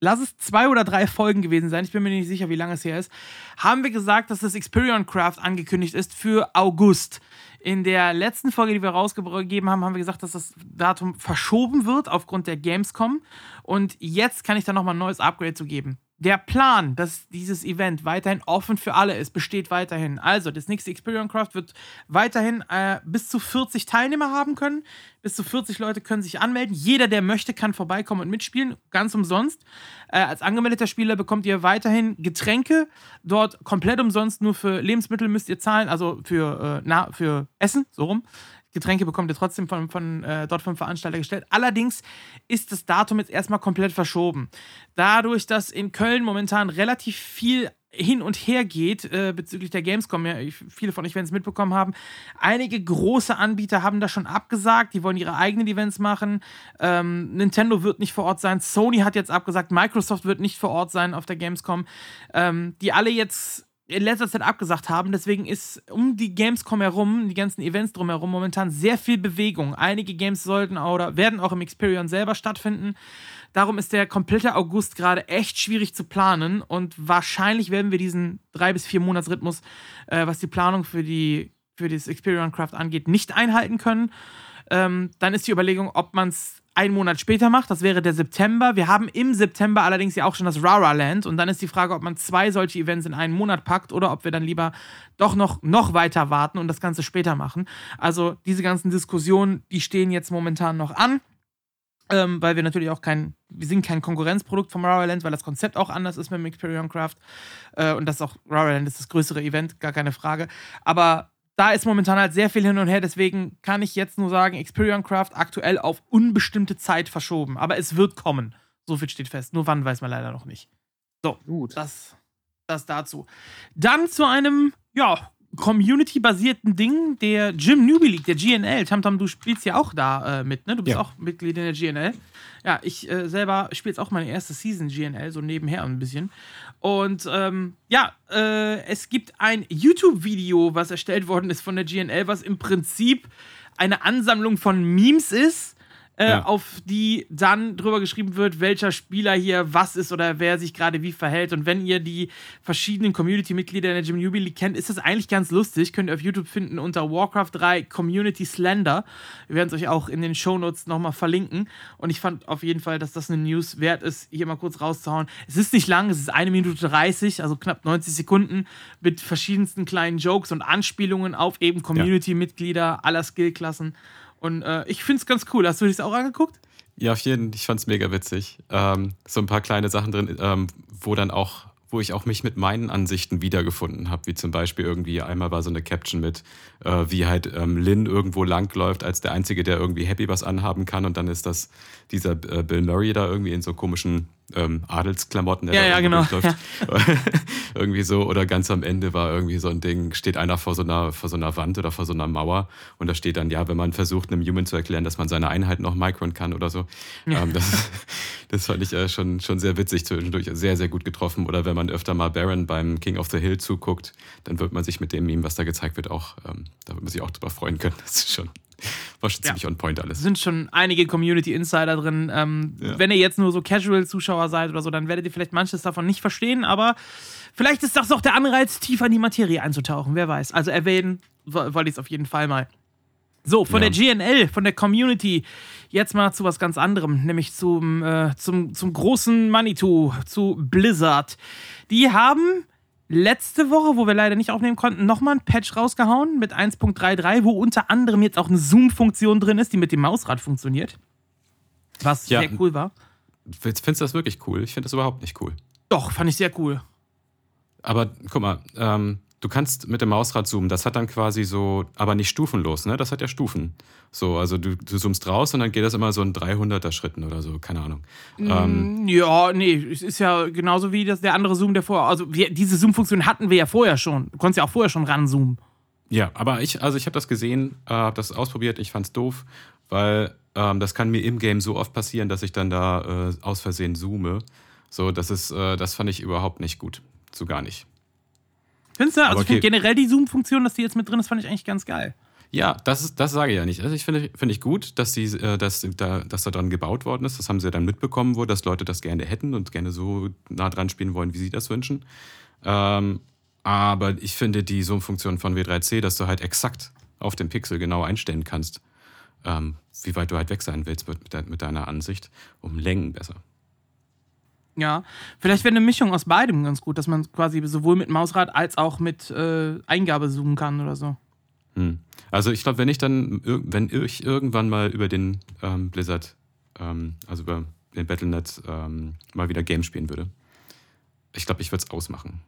lass es zwei oder drei Folgen gewesen sein, ich bin mir nicht sicher, wie lange es her ist, haben wir gesagt, dass das Experion Craft angekündigt ist für August. In der letzten Folge, die wir rausgegeben haben, haben wir gesagt, dass das Datum verschoben wird aufgrund der Gamescom. Und jetzt kann ich da nochmal ein neues Upgrade zu geben der Plan, dass dieses Event weiterhin offen für alle ist, besteht weiterhin. Also, das nächste Experience Craft wird weiterhin äh, bis zu 40 Teilnehmer haben können. Bis zu 40 Leute können sich anmelden. Jeder, der möchte, kann vorbeikommen und mitspielen, ganz umsonst. Äh, als angemeldeter Spieler bekommt ihr weiterhin Getränke. Dort komplett umsonst, nur für Lebensmittel müsst ihr zahlen, also für, äh, na, für Essen, so rum. Getränke bekommt ihr trotzdem von, von äh, dort vom Veranstalter gestellt. Allerdings ist das Datum jetzt erstmal komplett verschoben. Dadurch, dass in Köln momentan relativ viel hin und her geht äh, bezüglich der Gamescom. Ja, viele von euch werden es mitbekommen haben. Einige große Anbieter haben das schon abgesagt. Die wollen ihre eigenen Events machen. Ähm, Nintendo wird nicht vor Ort sein. Sony hat jetzt abgesagt. Microsoft wird nicht vor Ort sein auf der Gamescom. Ähm, die alle jetzt in letzter Zeit abgesagt haben. Deswegen ist um die Gamescom herum, die ganzen Events drumherum, momentan sehr viel Bewegung. Einige Games sollten oder werden auch im Experion selber stattfinden. Darum ist der komplette August gerade echt schwierig zu planen und wahrscheinlich werden wir diesen drei bis vier Monatsrhythmus, äh, was die Planung für die für das Experion Craft angeht, nicht einhalten können. Ähm, dann ist die Überlegung, ob man es einen Monat später macht. Das wäre der September. Wir haben im September allerdings ja auch schon das Rara Land. Und dann ist die Frage, ob man zwei solche Events in einen Monat packt oder ob wir dann lieber doch noch, noch weiter warten und das Ganze später machen. Also diese ganzen Diskussionen, die stehen jetzt momentan noch an. Ähm, weil wir natürlich auch kein, wir sind kein Konkurrenzprodukt vom Rara Land, weil das Konzept auch anders ist mit Experion Craft. Äh, und das auch, Rara Land ist das größere Event, gar keine Frage. Aber da ist momentan halt sehr viel hin und her, deswegen kann ich jetzt nur sagen, Experion Craft aktuell auf unbestimmte Zeit verschoben. Aber es wird kommen. So viel steht fest. Nur wann weiß man leider noch nicht. So, Gut. Das, das dazu. Dann zu einem, ja, Community-basierten Ding, der Gym Newbie League, der GNL. Tamtam, du spielst ja auch da äh, mit, ne? Du bist ja. auch Mitglied in der GNL. Ja, ich äh, selber spiele jetzt auch meine erste Season GNL, so nebenher ein bisschen. Und ähm, ja, äh, es gibt ein YouTube-Video, was erstellt worden ist von der GNL, was im Prinzip eine Ansammlung von Memes ist äh, Ja. auf die dann drüber geschrieben wird, welcher Spieler hier was ist oder wer sich gerade wie verhält. Und wenn ihr die verschiedenen Community-Mitglieder in der Jim League kennt, ist das eigentlich ganz lustig. Könnt ihr auf YouTube finden unter Warcraft 3 Community Slender. Wir werden es euch auch in den Shownotes nochmal verlinken. Und ich fand auf jeden Fall, dass das eine News wert ist, hier mal kurz rauszuhauen. Es ist nicht lang, es ist eine Minute 30, also knapp 90 Sekunden, mit verschiedensten kleinen Jokes und Anspielungen auf eben Community-Mitglieder aller Skillklassen. Und äh, ich finde es ganz cool. Hast du dich auch angeguckt? Ja, auf jeden Ich fand es mega witzig. Ähm, so ein paar kleine Sachen drin, ähm, wo dann auch, wo ich auch mich mit meinen Ansichten wiedergefunden habe, wie zum Beispiel irgendwie einmal war so eine Caption mit, äh, wie halt ähm, Lynn irgendwo langläuft als der Einzige, der irgendwie happy was anhaben kann und dann ist das dieser äh, Bill Murray da irgendwie in so komischen ähm, Adelsklamotten, der Ja, da ja, genau. durchläuft. [LAUGHS] irgendwie so, oder ganz am Ende war irgendwie so ein Ding, steht einer vor so einer, vor so einer Wand oder vor so einer Mauer und da steht dann, ja, wenn man versucht, einem Human zu erklären, dass man seine Einheit noch micron kann oder so. Ähm, das, [LAUGHS] das fand ich äh, schon, schon sehr witzig zwischendurch, sehr, sehr gut getroffen. Oder wenn man öfter mal Baron beim King of the Hill zuguckt, dann wird man sich mit dem Meme, was da gezeigt wird, auch, ähm, da wird man sich auch drüber freuen können. Das ist schon, [LAUGHS] war schon Ja. ziemlich on point alles. Es sind schon einige Community Insider drin. Ähm, Ja. Wenn ihr jetzt nur so Casual-Zuschauer seid oder so, dann werdet ihr vielleicht manches davon nicht verstehen, aber vielleicht ist das auch der Anreiz, tiefer in die Materie einzutauchen. Wer weiß. Also erwähnen wo- wollte ich es auf jeden Fall mal. So, von Ja. der GNL, von der Community, jetzt mal zu was ganz anderem, nämlich zum, äh, zum, zum großen Manitou, zu Blizzard. Die haben letzte Woche, wo wir leider nicht aufnehmen konnten, nochmal ein Patch rausgehauen mit 1.33, wo unter anderem jetzt auch eine Zoom-Funktion drin ist, die mit dem Mausrad funktioniert. Was Ja. sehr cool war. Findest du das wirklich cool? Ich finde das überhaupt nicht cool. Doch, fand ich sehr cool. Aber guck mal, ähm, du kannst mit dem Mausrad zoomen. Das hat dann quasi so, aber nicht stufenlos, ne? Das hat ja Stufen. So, also du, du zoomst raus und dann geht das immer so in 300er Schritten oder so, keine Ahnung. Ähm, Ja, nee, es ist ja genauso wie das, der andere Zoom, der vorher. Also, wir, diese Zoom-Funktion hatten wir ja vorher schon. Du konntest ja auch vorher schon ranzoomen. ja, aber ich, also ich habe das gesehen, äh, habe das ausprobiert, ich fand's doof, weil ähm, das kann mir im Game so oft passieren, dass ich dann da äh, aus Versehen zoome. So, das ist, äh, das fand ich überhaupt nicht gut. So gar nicht. Findest du? Also, okay. generell die Zoom-Funktion, dass die jetzt mit drin ist, fand ich eigentlich ganz geil. Ja, das, ist, das sage ich ja nicht. Also ich finde finde ich gut, dass, die, äh, dass, da, dass da dran gebaut worden ist. Das haben sie ja dann mitbekommen, wo dass Leute das gerne hätten und gerne so nah dran spielen wollen, wie sie das wünschen. Ähm, aber ich finde die Zoom-Funktion von W3C, dass du halt exakt auf dem Pixel genau einstellen kannst, ähm, wie weit du halt weg sein willst mit, mit, de- mit deiner Ansicht, um Längen besser. Ja, vielleicht wäre eine Mischung aus beidem ganz gut, dass man quasi sowohl mit Mausrad als auch mit äh, Eingabe zoomen kann oder so. Hm. Also ich glaube, wenn ich dann, wenn ich irgendwann mal über den ähm, Blizzard, ähm, also über den Battlenet ähm, mal wieder Game spielen würde, ich glaube, ich würde es ausmachen.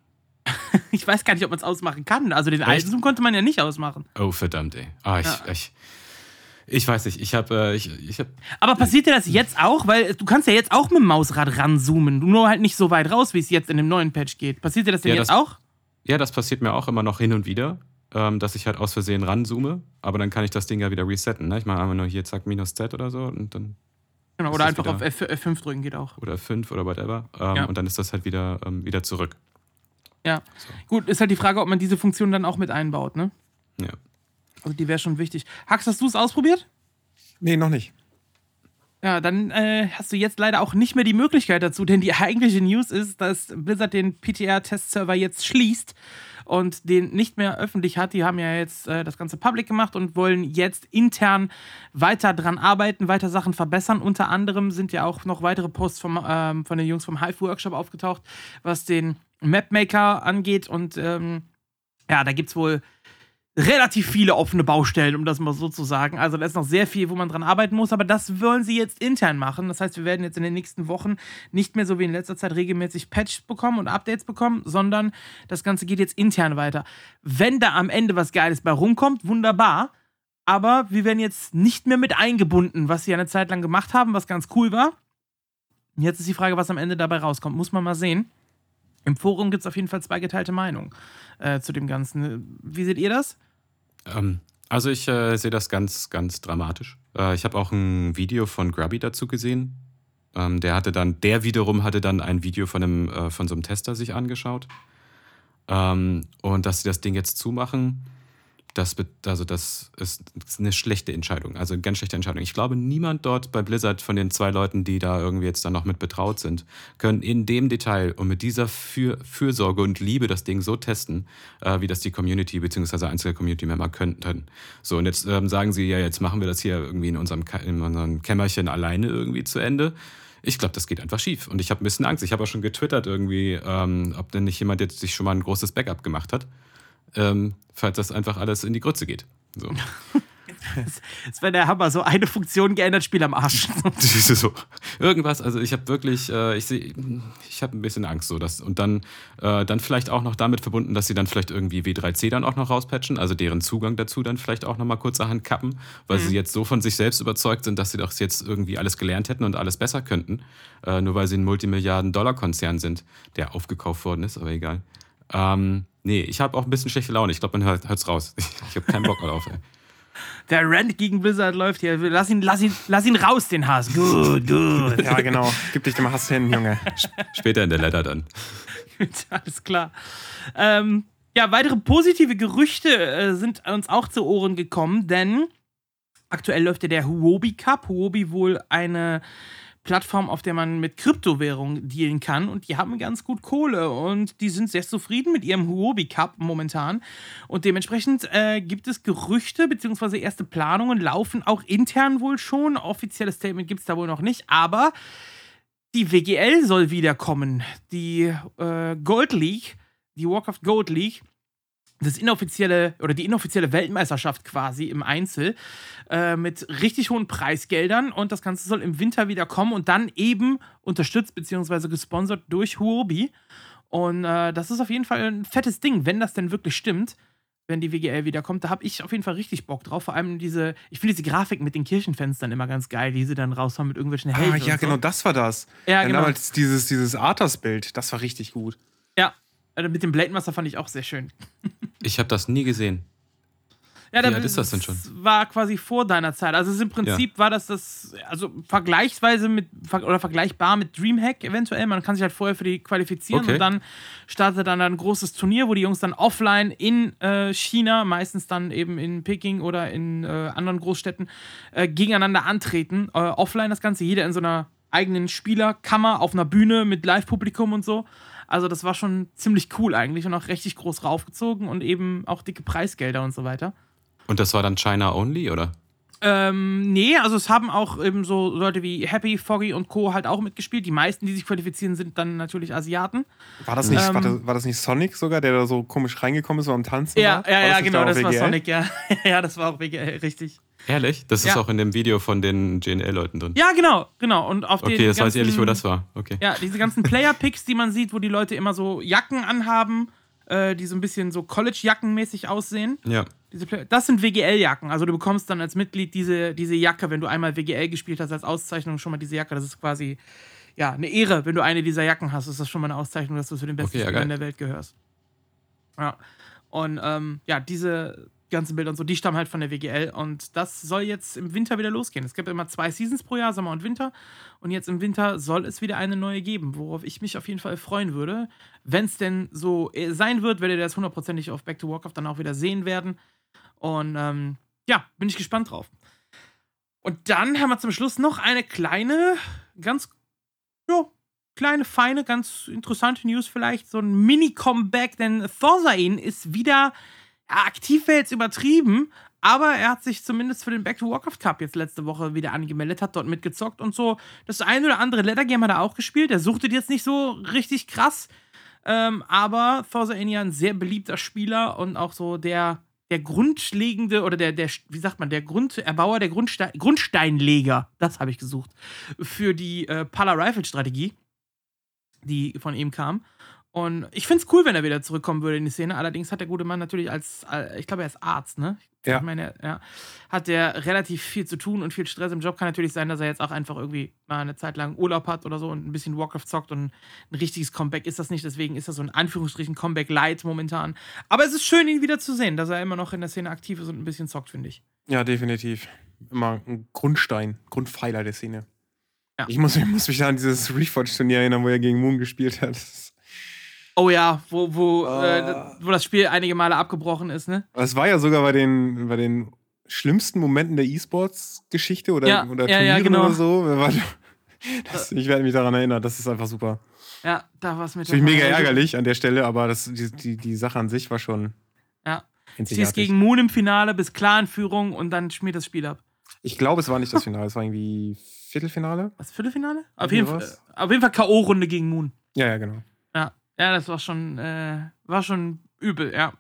[LAUGHS] Ich weiß gar nicht, ob man es ausmachen kann. Also den Echt? alten Zoom konnte man ja nicht ausmachen. Oh, verdammt, ey. Ah, ich, Ja. ich, ich weiß nicht, ich habe, äh, ich, ich hab, Aber passiert dir das jetzt auch? Weil du kannst ja jetzt auch mit dem Mausrad ranzoomen. Nur halt nicht so weit raus, wie es jetzt in dem neuen Patch geht. Passiert dir das denn Ja, jetzt das- auch? ja, das passiert mir auch immer noch hin und wieder, ähm, dass ich halt aus Versehen ranzoome, aber dann kann ich das Ding ja wieder resetten. Ne? Ich mache einfach nur hier, zack, minus Z oder so und dann, Genau, oder einfach auf F F5 drücken geht auch. oder 5 oder whatever. Ähm, Ja. Und dann ist das halt wieder, ähm, wieder zurück. Ja. Gut, ist halt die Frage, ob man diese Funktion dann auch mit einbaut, ne? Ja. Also die wäre schon wichtig. Hax, hast du es ausprobiert? Nee, noch nicht. Ja, dann äh, hast du jetzt leider auch nicht mehr die Möglichkeit dazu, denn die eigentliche News ist, dass Blizzard den PTR-Testserver jetzt schließt und den nicht mehr öffentlich hat. Die haben ja jetzt äh, das Ganze public gemacht und wollen jetzt intern weiter dran arbeiten, weiter Sachen verbessern. Unter anderem sind ja auch noch weitere Posts vom, ähm, von den Jungs vom Hive Workshop aufgetaucht, was den Mapmaker angeht. Und ähm, ja, da gibt es wohl relativ viele offene Baustellen, um das mal so zu sagen. Also da ist noch sehr viel, wo man dran arbeiten muss, aber das wollen sie jetzt intern machen. Das heißt, wir werden jetzt in den nächsten Wochen nicht mehr so wie in letzter Zeit regelmäßig Patches bekommen und Updates bekommen, sondern das Ganze geht jetzt intern weiter. Wenn da am Ende was Geiles bei rumkommt, wunderbar. Aber wir werden jetzt nicht mehr mit eingebunden, was sie eine Zeit lang gemacht haben, was ganz cool war. Jetzt ist die Frage, was am Ende dabei rauskommt. Muss man mal sehen. Im Forum gibt es auf jeden Fall zwei geteilte Meinungen äh, zu dem Ganzen. Wie seht ihr das? Ähm, also ich äh, sehe das ganz, ganz dramatisch. Äh, ich habe auch ein Video von Grubby dazu gesehen. Ähm, der hatte dann, der wiederum hatte dann ein Video von einem, äh, von so einem Tester sich angeschaut. Ähm, und dass sie das Ding jetzt zumachen, das, also das ist eine schlechte Entscheidung, also eine ganz schlechte Entscheidung. Ich glaube, niemand dort bei Blizzard von den zwei Leuten, die da irgendwie jetzt dann noch mit betraut sind, können in dem Detail und mit dieser Für Fürsorge und Liebe das Ding so testen, äh, wie das die Community bzw. einzelne Community-Member könnten. So, und jetzt ähm, sagen sie, ja, jetzt machen wir das hier irgendwie in unserem, in unserem Kämmerchen alleine irgendwie zu Ende. Ich glaube, das geht einfach schief. Und ich habe ein bisschen Angst. Ich habe auch schon getwittert irgendwie, ähm, ob denn nicht jemand jetzt sich schon mal ein großes Backup gemacht hat ähm, falls das einfach alles in die Grütze geht. So. Das wäre der Hammer, so eine Funktion geändert, Spiel am Arsch. [LAUGHS] so, irgendwas, also ich habe wirklich, äh, ich sehe, ich habe ein bisschen Angst so, dass, und dann, äh, dann vielleicht auch noch damit verbunden, dass sie dann vielleicht irgendwie W3C dann auch noch rauspatchen, also deren Zugang dazu dann vielleicht auch nochmal kurzerhand kappen, weil mhm. sie jetzt so von sich selbst überzeugt sind, dass sie doch jetzt irgendwie alles gelernt hätten und alles besser könnten, äh, nur weil sie ein Multimilliarden-Dollar-Konzern sind, der aufgekauft worden ist, aber egal. Ähm, Nee, ich habe auch ein bisschen schlechte Laune. Ich glaube, man hört es raus. [LAUGHS] Ich habe keinen Bock mehr drauf. Ey. Der Rand gegen Blizzard läuft hier. Lass ihn, lass ihn, lass ihn raus, den Hass. Gut, gut. Ja, genau. Gib dich dem Hass hin, Junge. Später in der Letter dann. [LAUGHS] Alles klar. Ähm, ja, weitere positive Gerüchte äh, sind uns auch zu Ohren gekommen, denn aktuell läuft ja der Huobi Cup. Huobi wohl eine Plattform, auf der man mit Kryptowährungen dealen kann und die haben ganz gut Kohle und die sind sehr zufrieden mit ihrem Huobi Cup momentan und dementsprechend äh, gibt es Gerüchte bzw. erste Planungen laufen auch intern wohl schon. Offizielles Statement gibt es da wohl noch nicht, aber die WGL soll wiederkommen. Die äh, Gold League, die Warcraft Gold League das inoffizielle oder die inoffizielle Weltmeisterschaft quasi im Einzel äh, mit richtig hohen Preisgeldern und das Ganze soll im Winter wieder kommen und dann eben unterstützt bzw. gesponsert durch Huobi. Und äh, das ist auf jeden Fall ein fettes Ding, wenn das denn wirklich stimmt, wenn die WGL wiederkommt. Da habe ich auf jeden Fall richtig Bock drauf. Vor allem diese, ich finde diese Grafik mit den Kirchenfenstern immer ganz geil, die sie dann raushauen mit irgendwelchen Helden. Ah, ja, genau, das war das. Ja, genau. Damals dieses, dieses Arthas-Bild, das war richtig gut. Ja, also mit dem Blade Master fand ich auch sehr schön. [LAUGHS] Ich habe das nie gesehen. Ja, Wie alt ist das denn schon? war quasi vor deiner Zeit. Also im Prinzip ja. war das das, also vergleichsweise mit, oder vergleichbar mit Dreamhack eventuell. Man kann sich halt vorher für die qualifizieren okay. und dann startet dann ein großes Turnier, wo die Jungs dann offline in äh, China, meistens dann eben in Peking oder in äh, anderen Großstädten, äh, gegeneinander antreten. Äh, offline das Ganze, jeder in so einer eigenen Spielerkammer auf einer Bühne mit Live-Publikum und so. Also das war schon ziemlich cool eigentlich und auch richtig groß raufgezogen und eben auch dicke Preisgelder und so weiter. Und das war dann China only, oder? Ähm, nee, also es haben auch eben so Leute wie Happy, Foggy und Co. halt auch mitgespielt. Die meisten, die sich qualifizieren, sind dann natürlich Asiaten. War das nicht, ähm, war, das, war das nicht Sonic sogar, der da so komisch reingekommen ist, am Tanzen ja, war? Ja, ja, genau, das war Sonic, ja. [LAUGHS] ja, das war auch WGL, richtig. Ehrlich? Das ja. ist auch in dem Video von den GNL-Leuten drin. Ja, genau, genau. Und auf okay, das ganzen, weiß ich ehrlich, wo das war. Okay. Ja, diese ganzen Player-Picks, die man sieht, wo die Leute immer so Jacken anhaben, äh, die so ein bisschen so College-Jacken-mäßig aussehen. Ja. das sind WGL-Jacken. Also du bekommst dann als Mitglied diese, diese Jacke, wenn du einmal WGL gespielt hast, als Auszeichnung schon mal diese Jacke. Das ist quasi ja, eine Ehre, wenn du eine dieser Jacken hast. Das ist schon mal eine Auszeichnung, dass du zu den besten okay, ja, in der Welt gehörst. Ja. Und ähm, ja, diese ganzen Bilder und so, die stammen halt von der WGL und das soll jetzt im Winter wieder losgehen. Es gibt immer zwei Seasons pro Jahr, Sommer und Winter. Und jetzt im Winter soll es wieder eine neue geben, worauf ich mich auf jeden Fall freuen würde. Wenn es denn so äh, sein wird, werdet ihr das hundertprozentig auf Back to Warcraft dann auch wieder sehen werden. Und ähm, ja, bin ich gespannt drauf. Und dann haben wir zum Schluss noch eine kleine, ganz, ja, kleine, feine, ganz interessante News vielleicht. So ein Mini-Comeback, denn Thorsain ist wieder aktiv wäre jetzt übertrieben, aber er hat sich zumindest für den Back to Warcraft Cup jetzt letzte Woche wieder angemeldet, hat dort mitgezockt und so. Das eine oder andere Lettergame hat er auch gespielt. Er suchte jetzt nicht so richtig krass. Ähm, aber Thorza Enya ein sehr beliebter Spieler und auch so der, der grundlegende oder der, der, wie sagt man, der Grunderbauer, der Grundstein, Grundsteinleger, das habe ich gesucht, für die äh, Pala Rifle Strategie, die von ihm kam. Und ich finde es cool, wenn er wieder zurückkommen würde in die Szene. Allerdings hat der gute Mann natürlich als, äh, ich glaube, er ist Arzt, ne? Ja. Ich meine, ja, hat der relativ viel zu tun und viel Stress im Job. Kann natürlich sein, dass er jetzt auch einfach irgendwie mal eine Zeit lang Urlaub hat oder so und ein bisschen Warcraft zockt und ein richtiges Comeback ist das nicht. Deswegen ist das so ein Anführungsstrichen Comeback light momentan. Aber es ist schön, ihn wieder zu sehen, dass er immer noch in der Szene aktiv ist und ein bisschen zockt, finde ich. Ja, definitiv. Immer ein Grundstein, Grundpfeiler der Szene. Ja. Ich, muss, ich muss mich da an dieses Reforged-Turnier erinnern, wo er gegen Moon gespielt hat. Das Oh ja, wo, wo, äh, wo das Spiel einige Male abgebrochen ist, ne? Es war ja sogar bei den, bei den schlimmsten Momenten der E-Sports-Geschichte oder, Ja, oder ja, Turnieren ja, genau. oder so. War- Das, ich werde mich daran erinnern, das ist einfach super. Ja, da war es mit Natürlich mega ärgerlich an der Stelle, aber das, die, die, die Sache an sich war schon Ja. Sie ist gegen Moon im Finale bis klar in Führung und dann schmiert das Spiel ab. Ich glaube, es war nicht das Finale, es war irgendwie Viertelfinale. Was, Viertelfinale? Auf jeden, Fall, was. auf jeden Fall K.O.-Runde gegen Moon. Ja, ja, genau. Ja, das war schon, äh, war schon übel, ja.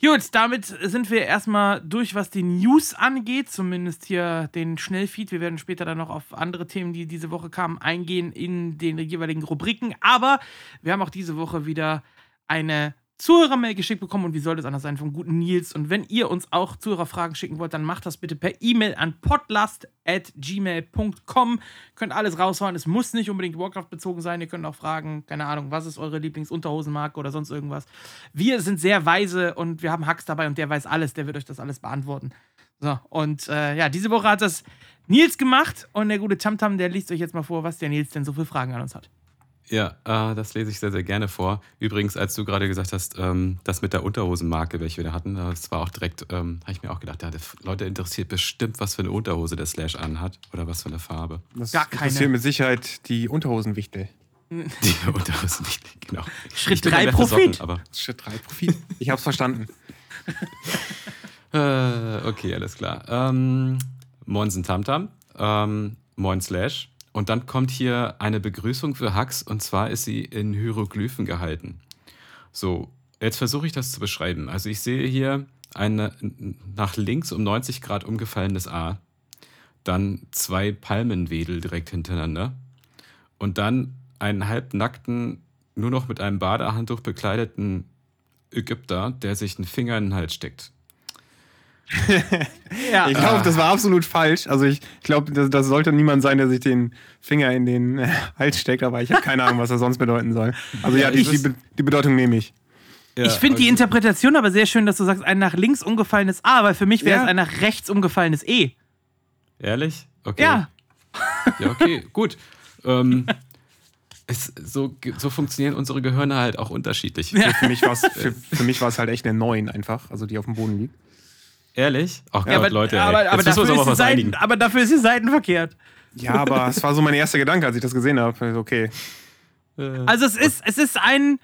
Gut, damit sind wir erstmal durch, was die News angeht, zumindest hier den Schnellfeed. Wir werden später dann noch auf andere Themen, die diese Woche kamen, eingehen in den jeweiligen Rubriken. Aber wir haben auch diese Woche wieder eine Zuhörermail geschickt bekommen und wie soll das anders sein vom guten Nils. Und wenn ihr uns auch Zuhörerfragen schicken wollt, dann macht das bitte per E-Mail an podlast.gmail.com. Könnt alles raushauen. Es muss nicht unbedingt Warcraft bezogen sein. Ihr könnt auch fragen, keine Ahnung, was ist eure Lieblingsunterhosenmarke oder sonst irgendwas. Wir sind sehr weise und wir haben Hax dabei und der weiß alles. Der wird euch das alles beantworten. So, und äh, ja, diese Woche hat das Nils gemacht und der gute Tamtam, der liest euch jetzt mal vor, was der Nils denn so für Fragen an uns hat. Ja, äh, das lese ich sehr, sehr gerne vor. Übrigens, als du gerade gesagt hast, ähm, das mit der Unterhosenmarke, welche wir da hatten, das war auch direkt, ähm, habe ich mir auch gedacht, ja, Leute interessiert bestimmt, was für eine Unterhose der Slash anhat oder was für eine Farbe. Das Gar keine. interessiert mit Sicherheit die Unterhosenwichtel. Die [LAUGHS] Unterhosen nicht, genau. Schritt Ich bin drei dann mehr für Profit. Socken, aber Schritt 3 Profit. Ich hab's verstanden. [LAUGHS] Äh, okay, alles klar. Ähm, Moinsen Tamtam, ähm, Moin Slash. Und dann kommt hier eine Begrüßung für Hux und zwar ist sie in Hieroglyphen gehalten. So, jetzt versuche ich das zu beschreiben. Also ich sehe hier ein nach links um 90 Grad umgefallenes A, dann zwei Palmenwedel direkt hintereinander und dann einen halbnackten, nur noch mit einem Badehandtuch bekleideten Ägypter, der sich einen Finger in den Hals steckt. Ja, Ich glaube, das war absolut falsch. Also ich glaube, das, das sollte niemand sein, der sich den Finger in den äh, Hals steckt, aber ich habe keine Ahnung, was das sonst bedeuten soll. Also ja, Ja, die, die, die Bedeutung nehme ich. Ja, ich finde die also- Interpretation aber sehr schön, dass du sagst, ein nach links umgefallenes A, weil für mich wäre Ja. es ein nach rechts umgefallenes E. Ehrlich? Okay. Ja. [LAUGHS] Ja, okay, gut. Ähm, es, so, so funktionieren unsere Gehirne halt auch unterschiedlich. Für mich war es [LAUGHS] halt echt eine 9 einfach, also die auf dem Boden liegt. Ehrlich? Ach Ja, Gott, aber, Leute, ey. aber, aber, Jetzt müssen wir uns dafür ist die was Seiten, aber dafür ist die Seiten verkehrt. Ja, aber es war so mein erster Gedanke, als ich das gesehen habe. Also, Okay. Äh, Also es ist, es ist ein,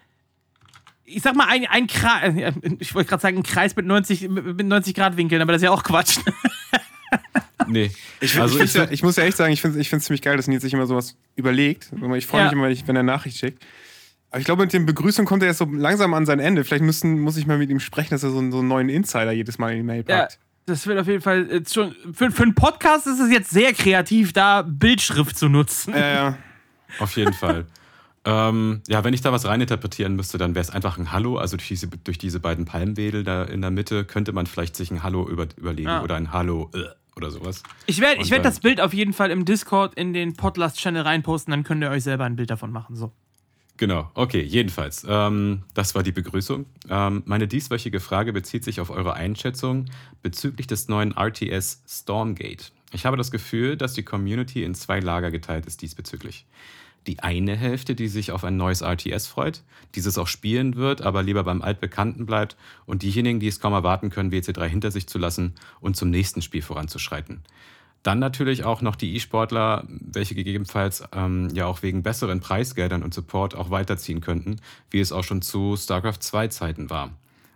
ich sag mal, ein, ein Kreis, ich wollte gerade sagen, ein Kreis mit 90, mit 90 Grad Winkeln, aber das ist ja auch Quatsch. [LAUGHS] nee. Ich, also ich, ich, ja, ich muss ja echt sagen, ich finde es ich find's ziemlich geil, dass Nils sich immer sowas überlegt. Ich freue Ja. mich immer, wenn er Nachricht schickt. Aber ich glaube, mit dem Begrüßung kommt er jetzt so langsam an sein Ende. Vielleicht müssen, muss ich mal mit ihm sprechen, dass er so einen, so einen neuen Insider jedes Mal in die Mail Ja, packt. das wird auf jeden Fall jetzt schon, für, für einen Podcast ist es jetzt sehr kreativ, da Bildschrift zu nutzen. Ja, ja. [LAUGHS] auf jeden Fall. Ähm, ja, wenn ich da was reininterpretieren müsste, dann wäre es einfach ein Hallo. Also durch diese, durch diese beiden Palmwedel da in der Mitte könnte man vielleicht sich ein Hallo über, überlegen Ja. oder ein Hallo äh, oder sowas. Ich werde ich werd das Bild auf jeden Fall im Discord in den Podlast-Channel reinposten, dann könnt ihr euch selber ein Bild davon machen. So. Genau, okay, jedenfalls. Ähm, das war die Begrüßung. Ähm, meine dieswöchige Frage bezieht sich auf eure Einschätzung bezüglich des neuen RTS Stormgate. Ich habe das Gefühl, dass die Community in zwei Lager geteilt ist diesbezüglich. Die eine Hälfte, die sich auf ein neues RTS freut, dieses auch spielen wird, aber lieber beim Altbekannten bleibt, und diejenigen, die es kaum erwarten können, WC3 hinter sich zu lassen und zum nächsten Spiel voranzuschreiten. Dann natürlich auch noch die E-Sportler, welche gegebenenfalls ähm, ja auch wegen besseren Preisgeldern und Support auch weiterziehen könnten, wie es auch schon zu StarCraft 2 Zeiten war.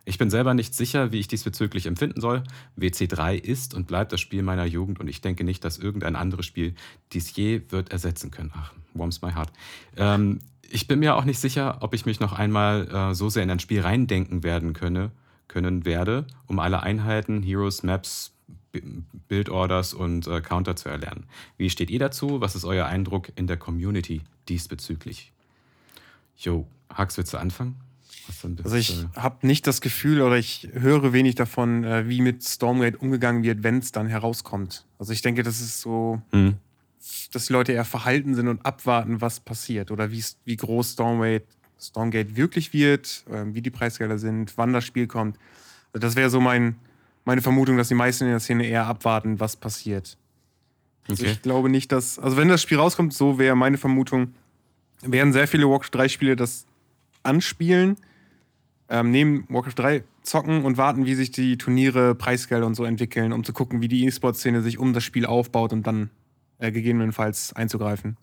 Ich bin selber nicht sicher, wie ich diesbezüglich empfinden soll. WC3 ist und bleibt das Spiel meiner Jugend und ich denke nicht, dass irgendein anderes Spiel dies je wird ersetzen können. Ach, warms my heart. Ähm, ich bin mir auch nicht sicher, ob ich mich noch einmal äh, so sehr in ein Spiel reindenken werden könne, können werde, um alle Einheiten, Heroes, Maps, Build-Orders und äh, Counter zu erlernen. Wie steht ihr dazu? Was ist euer Eindruck in der Community diesbezüglich? Jo, Hax, willst du anfangen? Also ich habe nicht das Gefühl oder ich höre wenig davon, äh, wie mit Stormgate umgegangen wird, wenn es dann herauskommt. Also ich denke, das ist so, hm. dass die Leute eher verhalten sind und abwarten, was passiert oder wie's- wie groß Stormgate, Stormgate wirklich wird, ähm, wie die Preisgelder sind, wann das Spiel kommt. Also das wäre so mein, meine Vermutung, dass die meisten in der Szene eher abwarten, was passiert. Also Okay. ich glaube nicht, dass, also wenn das Spiel rauskommt, so wäre meine Vermutung, werden sehr viele Walk 3 Spiele das anspielen, ähm, neben Warcraft 3 zocken und warten, wie sich die Turniere, Preisgelder und so entwickeln, um zu gucken, wie die E-Sport-Szene sich um das Spiel aufbaut und dann äh, gegebenenfalls einzugreifen.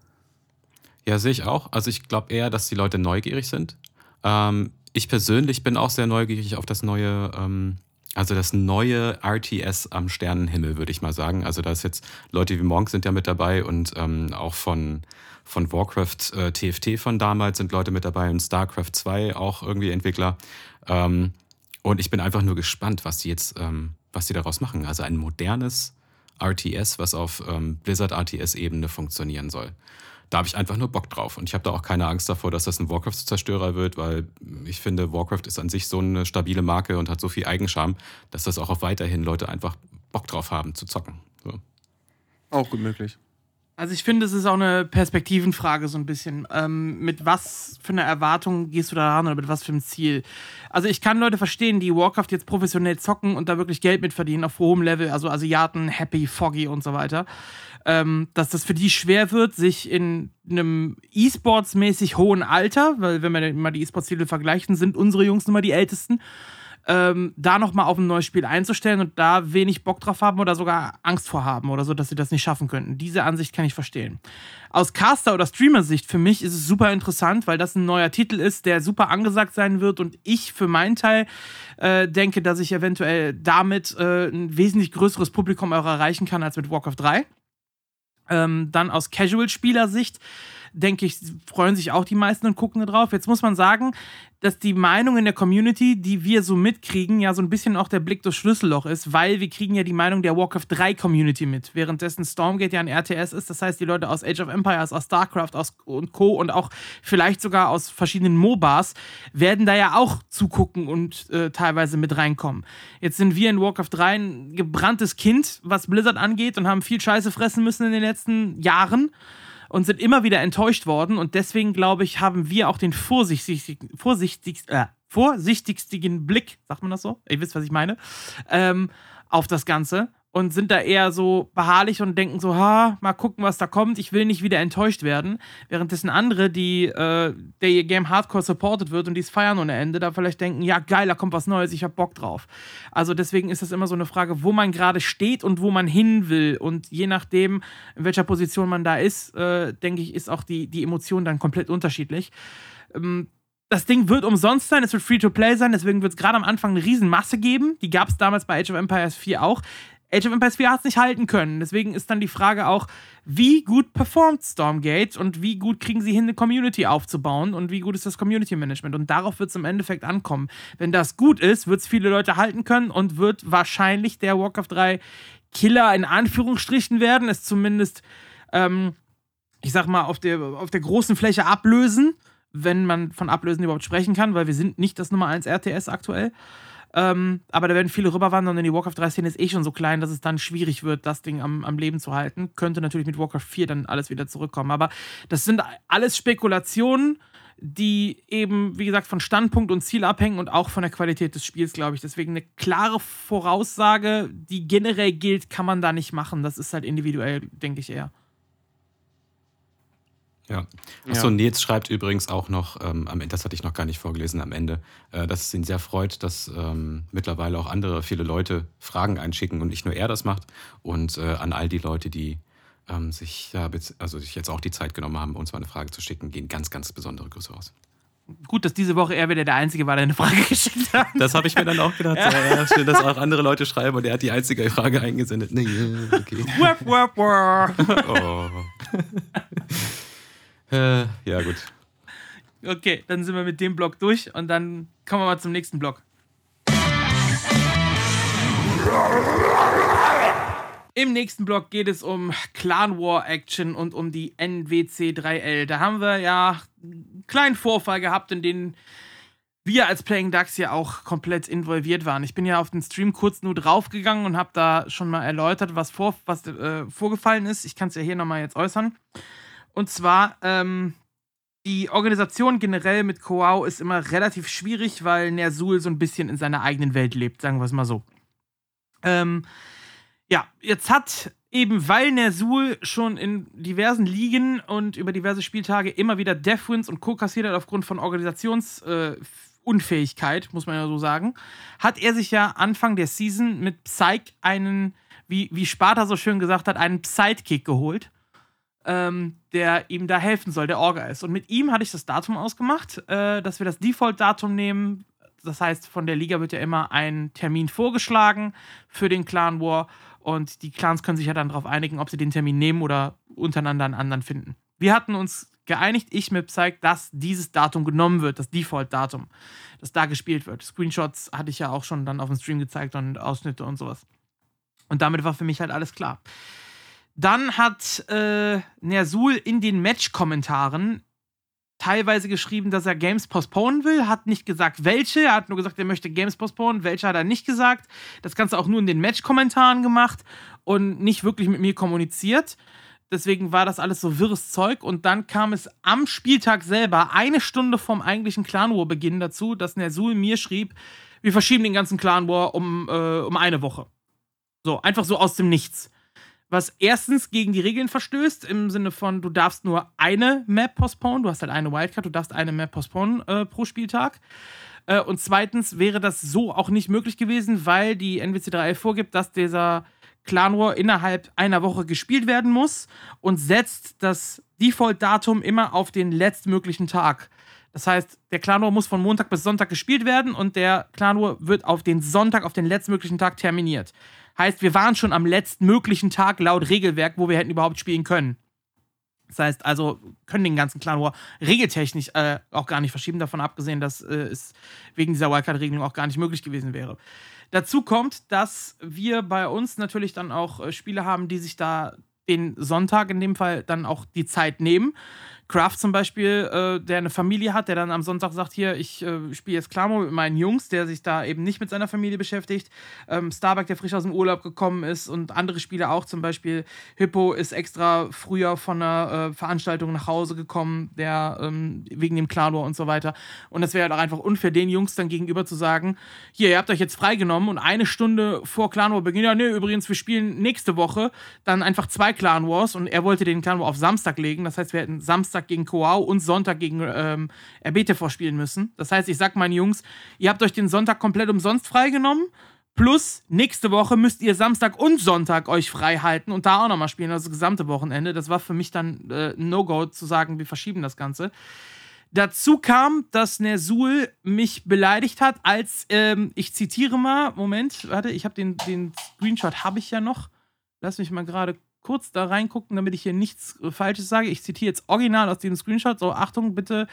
Ja, sehe ich auch. Also ich glaube eher, dass die Leute neugierig sind. Ähm, ich persönlich bin auch sehr neugierig auf das neue, ähm, also das neue RTS am Sternenhimmel, würde ich mal sagen. Also da ist jetzt Leute wie Monk sind ja mit dabei und ähm, auch von, von Warcraft äh, TFT von damals sind Leute mit dabei und StarCraft 2 auch irgendwie Entwickler. Ähm, und ich bin einfach nur gespannt, was die jetzt, ähm, was die daraus machen. Also ein modernes RTS, was auf ähm, Blizzard RTS-Ebene funktionieren soll da habe ich einfach nur Bock drauf. Und ich habe da auch keine Angst davor, dass das ein Warcraft-Zerstörer wird, weil ich finde, Warcraft ist an sich so eine stabile Marke und hat so viel Eigenscham, dass das auch auf weiterhin Leute einfach Bock drauf haben zu zocken. So. Auch gut möglich. Also ich finde, es ist auch eine Perspektivenfrage so ein bisschen. Ähm, mit was für einer Erwartung gehst du da ran oder mit was für einem Ziel? Also ich kann Leute verstehen, die Warcraft jetzt professionell zocken und da wirklich Geld mit verdienen auf hohem Level, also Asiaten, Happy, Foggy und so weiter ähm, dass das für die schwer wird, sich in einem E-Sports-mäßig hohen Alter, weil wenn wir mal die E-Sports-Titel vergleichen, sind unsere Jungs nun mal die ältesten, ähm, da nochmal auf ein neues Spiel einzustellen und da wenig Bock drauf haben oder sogar Angst vor haben oder so, dass sie das nicht schaffen könnten. Diese Ansicht kann ich verstehen. Aus Caster- oder Streamer-Sicht für mich ist es super interessant, weil das ein neuer Titel ist, der super angesagt sein wird und ich für meinen Teil äh, denke, dass ich eventuell damit äh, ein wesentlich größeres Publikum auch erreichen kann als mit Warcraft 3. Ähm, dann aus Casual-Spielersicht denke ich, freuen sich auch die meisten und gucken da drauf. Jetzt muss man sagen, dass die Meinung in der Community, die wir so mitkriegen, ja so ein bisschen auch der Blick durchs Schlüsselloch ist, weil wir kriegen ja die Meinung der Warcraft 3 Community mit, währenddessen Stormgate ja ein RTS ist. Das heißt, die Leute aus Age of Empires, aus StarCraft aus und Co. und auch vielleicht sogar aus verschiedenen MOBAs werden da ja auch zugucken und äh, teilweise mit reinkommen. Jetzt sind wir in Warcraft 3 ein gebranntes Kind, was Blizzard angeht und haben viel Scheiße fressen müssen in den letzten Jahren und sind immer wieder enttäuscht worden. Und deswegen, glaube ich, haben wir auch den vorsichtigsten, vorsichtigst, äh, vorsichtigsten Blick, sagt man das so? Ihr wisst, was ich meine, ähm, auf das Ganze und sind da eher so beharrlich und denken so, ha, mal gucken, was da kommt. Ich will nicht wieder enttäuscht werden. Währenddessen andere, die äh, der ihr Game Hardcore supported wird und die es feiern ohne Ende, da vielleicht denken, ja geil, da kommt was Neues, ich hab Bock drauf. Also deswegen ist das immer so eine Frage, wo man gerade steht und wo man hin will. Und je nachdem, in welcher Position man da ist, äh, denke ich, ist auch die, die Emotion dann komplett unterschiedlich. Ähm, das Ding wird umsonst sein, es wird Free-to-Play sein, deswegen wird es gerade am Anfang eine Riesenmasse geben. Die gab es damals bei Age of Empires 4 auch. Age of Empires 4 hat es nicht halten können. Deswegen ist dann die Frage auch, wie gut performt Stormgate und wie gut kriegen sie hin, eine Community aufzubauen und wie gut ist das Community Management. Und darauf wird es im Endeffekt ankommen. Wenn das gut ist, wird es viele Leute halten können und wird wahrscheinlich der Warcraft 3 Killer in Anführungsstrichen werden. Es zumindest, ähm, ich sag mal, auf der, auf der großen Fläche ablösen, wenn man von Ablösen überhaupt sprechen kann, weil wir sind nicht das Nummer 1 RTS aktuell. Ähm, aber da werden viele rüberwandern, denn die Warcraft 3-Szene ist eh schon so klein, dass es dann schwierig wird, das Ding am, am Leben zu halten. Könnte natürlich mit Warcraft 4 dann alles wieder zurückkommen. Aber das sind alles Spekulationen, die eben, wie gesagt, von Standpunkt und Ziel abhängen und auch von der Qualität des Spiels, glaube ich. Deswegen eine klare Voraussage, die generell gilt, kann man da nicht machen. Das ist halt individuell, denke ich eher. Ja. Achso, ja. Nils schreibt übrigens auch noch, ähm, das hatte ich noch gar nicht vorgelesen am Ende, äh, dass es ihn sehr freut, dass ähm, mittlerweile auch andere, viele Leute Fragen einschicken und nicht nur er das macht. Und äh, an all die Leute, die ähm, sich, ja, also sich jetzt auch die Zeit genommen haben, uns mal eine Frage zu schicken, gehen ganz, ganz besondere Grüße raus. Gut, dass diese Woche er wieder der Einzige war, der eine Frage [LAUGHS] geschickt hat. Das habe ich mir dann auch gedacht. ja. Ja, schön, dass auch andere Leute schreiben und er hat die einzige Frage eingesendet. Nee, okay. Wap, wap, wap. oh. Äh, ja, gut. Okay, dann sind wir mit dem Block durch und dann kommen wir mal zum nächsten Block. Im nächsten Block geht es um Clan War Action und um die NWC 3L. Da haben wir ja einen kleinen Vorfall gehabt, in den wir als Playing Ducks ja auch komplett involviert waren. Ich bin ja auf den Stream kurz nur draufgegangen und habe da schon mal erläutert, was, vor, was äh, vorgefallen ist. Ich kann es ja hier nochmal jetzt äußern. Und zwar, ähm, die Organisation generell mit Koau ist immer relativ schwierig, weil Nersul so ein bisschen in seiner eigenen Welt lebt, sagen wir es mal so. Ähm, ja, jetzt hat eben weil Nersul schon in diversen Ligen und über diverse Spieltage immer wieder Deathwins und Co. kassiert hat aufgrund von Organisationsunfähigkeit, äh, muss man ja so sagen, hat er sich ja Anfang der Season mit Psych einen, wie, wie Sparta so schön gesagt hat, einen Sidekick geholt, ähm, der ihm da helfen soll, der Orga ist. Und mit ihm hatte ich das Datum ausgemacht, äh, dass wir das Default-Datum nehmen. Das heißt, von der Liga wird ja immer ein Termin vorgeschlagen für den Clan War. Und die Clans können sich ja dann darauf einigen, ob sie den Termin nehmen oder untereinander einen anderen finden. Wir hatten uns geeinigt, ich mit Psych, dass dieses Datum genommen wird, das Default-Datum, das da gespielt wird. Screenshots hatte ich ja auch schon dann auf dem Stream gezeigt und Ausschnitte und sowas. Und damit war für mich halt alles klar. Dann hat äh, Nersul in den Match-Kommentaren teilweise geschrieben, dass er Games postponen will, hat nicht gesagt, welche. Er hat nur gesagt, er möchte Games postponen. Welche hat er nicht gesagt. Das Ganze auch nur in den Match-Kommentaren gemacht und nicht wirklich mit mir kommuniziert. Deswegen war das alles so wirres Zeug. Und dann kam es am Spieltag selber, eine Stunde vom eigentlichen Clan War-Beginn dazu, dass Nersul mir schrieb, wir verschieben den ganzen Clan War um, äh, um eine Woche. So, einfach so aus dem Nichts was erstens gegen die Regeln verstößt, im Sinne von, du darfst nur eine Map postponen, du hast halt eine Wildcard, du darfst eine Map postponen äh, pro Spieltag. Äh, und zweitens wäre das so auch nicht möglich gewesen, weil die NWC 3 vorgibt, dass dieser Clan War innerhalb einer Woche gespielt werden muss und setzt das Default-Datum immer auf den letztmöglichen Tag. Das heißt, der Clan War muss von Montag bis Sonntag gespielt werden und der Clan War wird auf den Sonntag, auf den letztmöglichen Tag terminiert. Heißt, wir waren schon am letztmöglichen Tag laut Regelwerk, wo wir hätten überhaupt spielen können. Das heißt, also können den ganzen Clan War regeltechnisch äh, auch gar nicht verschieben, davon abgesehen, dass äh, es wegen dieser Wildcard-Regelung auch gar nicht möglich gewesen wäre. Dazu kommt, dass wir bei uns natürlich dann auch äh, Spiele haben, die sich da den Sonntag in dem Fall dann auch die Zeit nehmen. Kraft zum Beispiel, äh, der eine Familie hat, der dann am Sonntag sagt, hier, ich äh, spiele jetzt Klamo mit meinen Jungs, der sich da eben nicht mit seiner Familie beschäftigt. Ähm, Starbuck, der frisch aus dem Urlaub gekommen ist und andere Spiele auch, zum Beispiel Hippo ist extra früher von einer äh, Veranstaltung nach Hause gekommen, der ähm, wegen dem Klano und so weiter. Und das wäre halt auch einfach unfair, den Jungs dann gegenüber zu sagen, hier, ihr habt euch jetzt freigenommen und eine Stunde vor Clan War beginnt, ja, nee, übrigens, wir spielen nächste Woche dann einfach zwei Clan Wars und er wollte den Clan War auf Samstag legen. Das heißt, wir hätten Samstag Samstag gegen Coao und Sonntag gegen ähm, RBT vorspielen müssen. Das heißt, ich sag meinen Jungs, ihr habt euch den Sonntag komplett umsonst freigenommen. Plus, nächste Woche müsst ihr Samstag und Sonntag euch frei halten und da auch nochmal spielen, also das gesamte Wochenende. Das war für mich dann äh, No-Go zu sagen, wir verschieben das Ganze. Dazu kam, dass Nersul mich beleidigt hat, als, ähm, ich zitiere mal, Moment, warte, ich habe den, den Screenshot, habe ich ja noch. Lass mich mal gerade kurz da reingucken, damit ich hier nichts äh, Falsches sage. Ich zitiere jetzt original aus dem Screenshot. So, Achtung, bitte,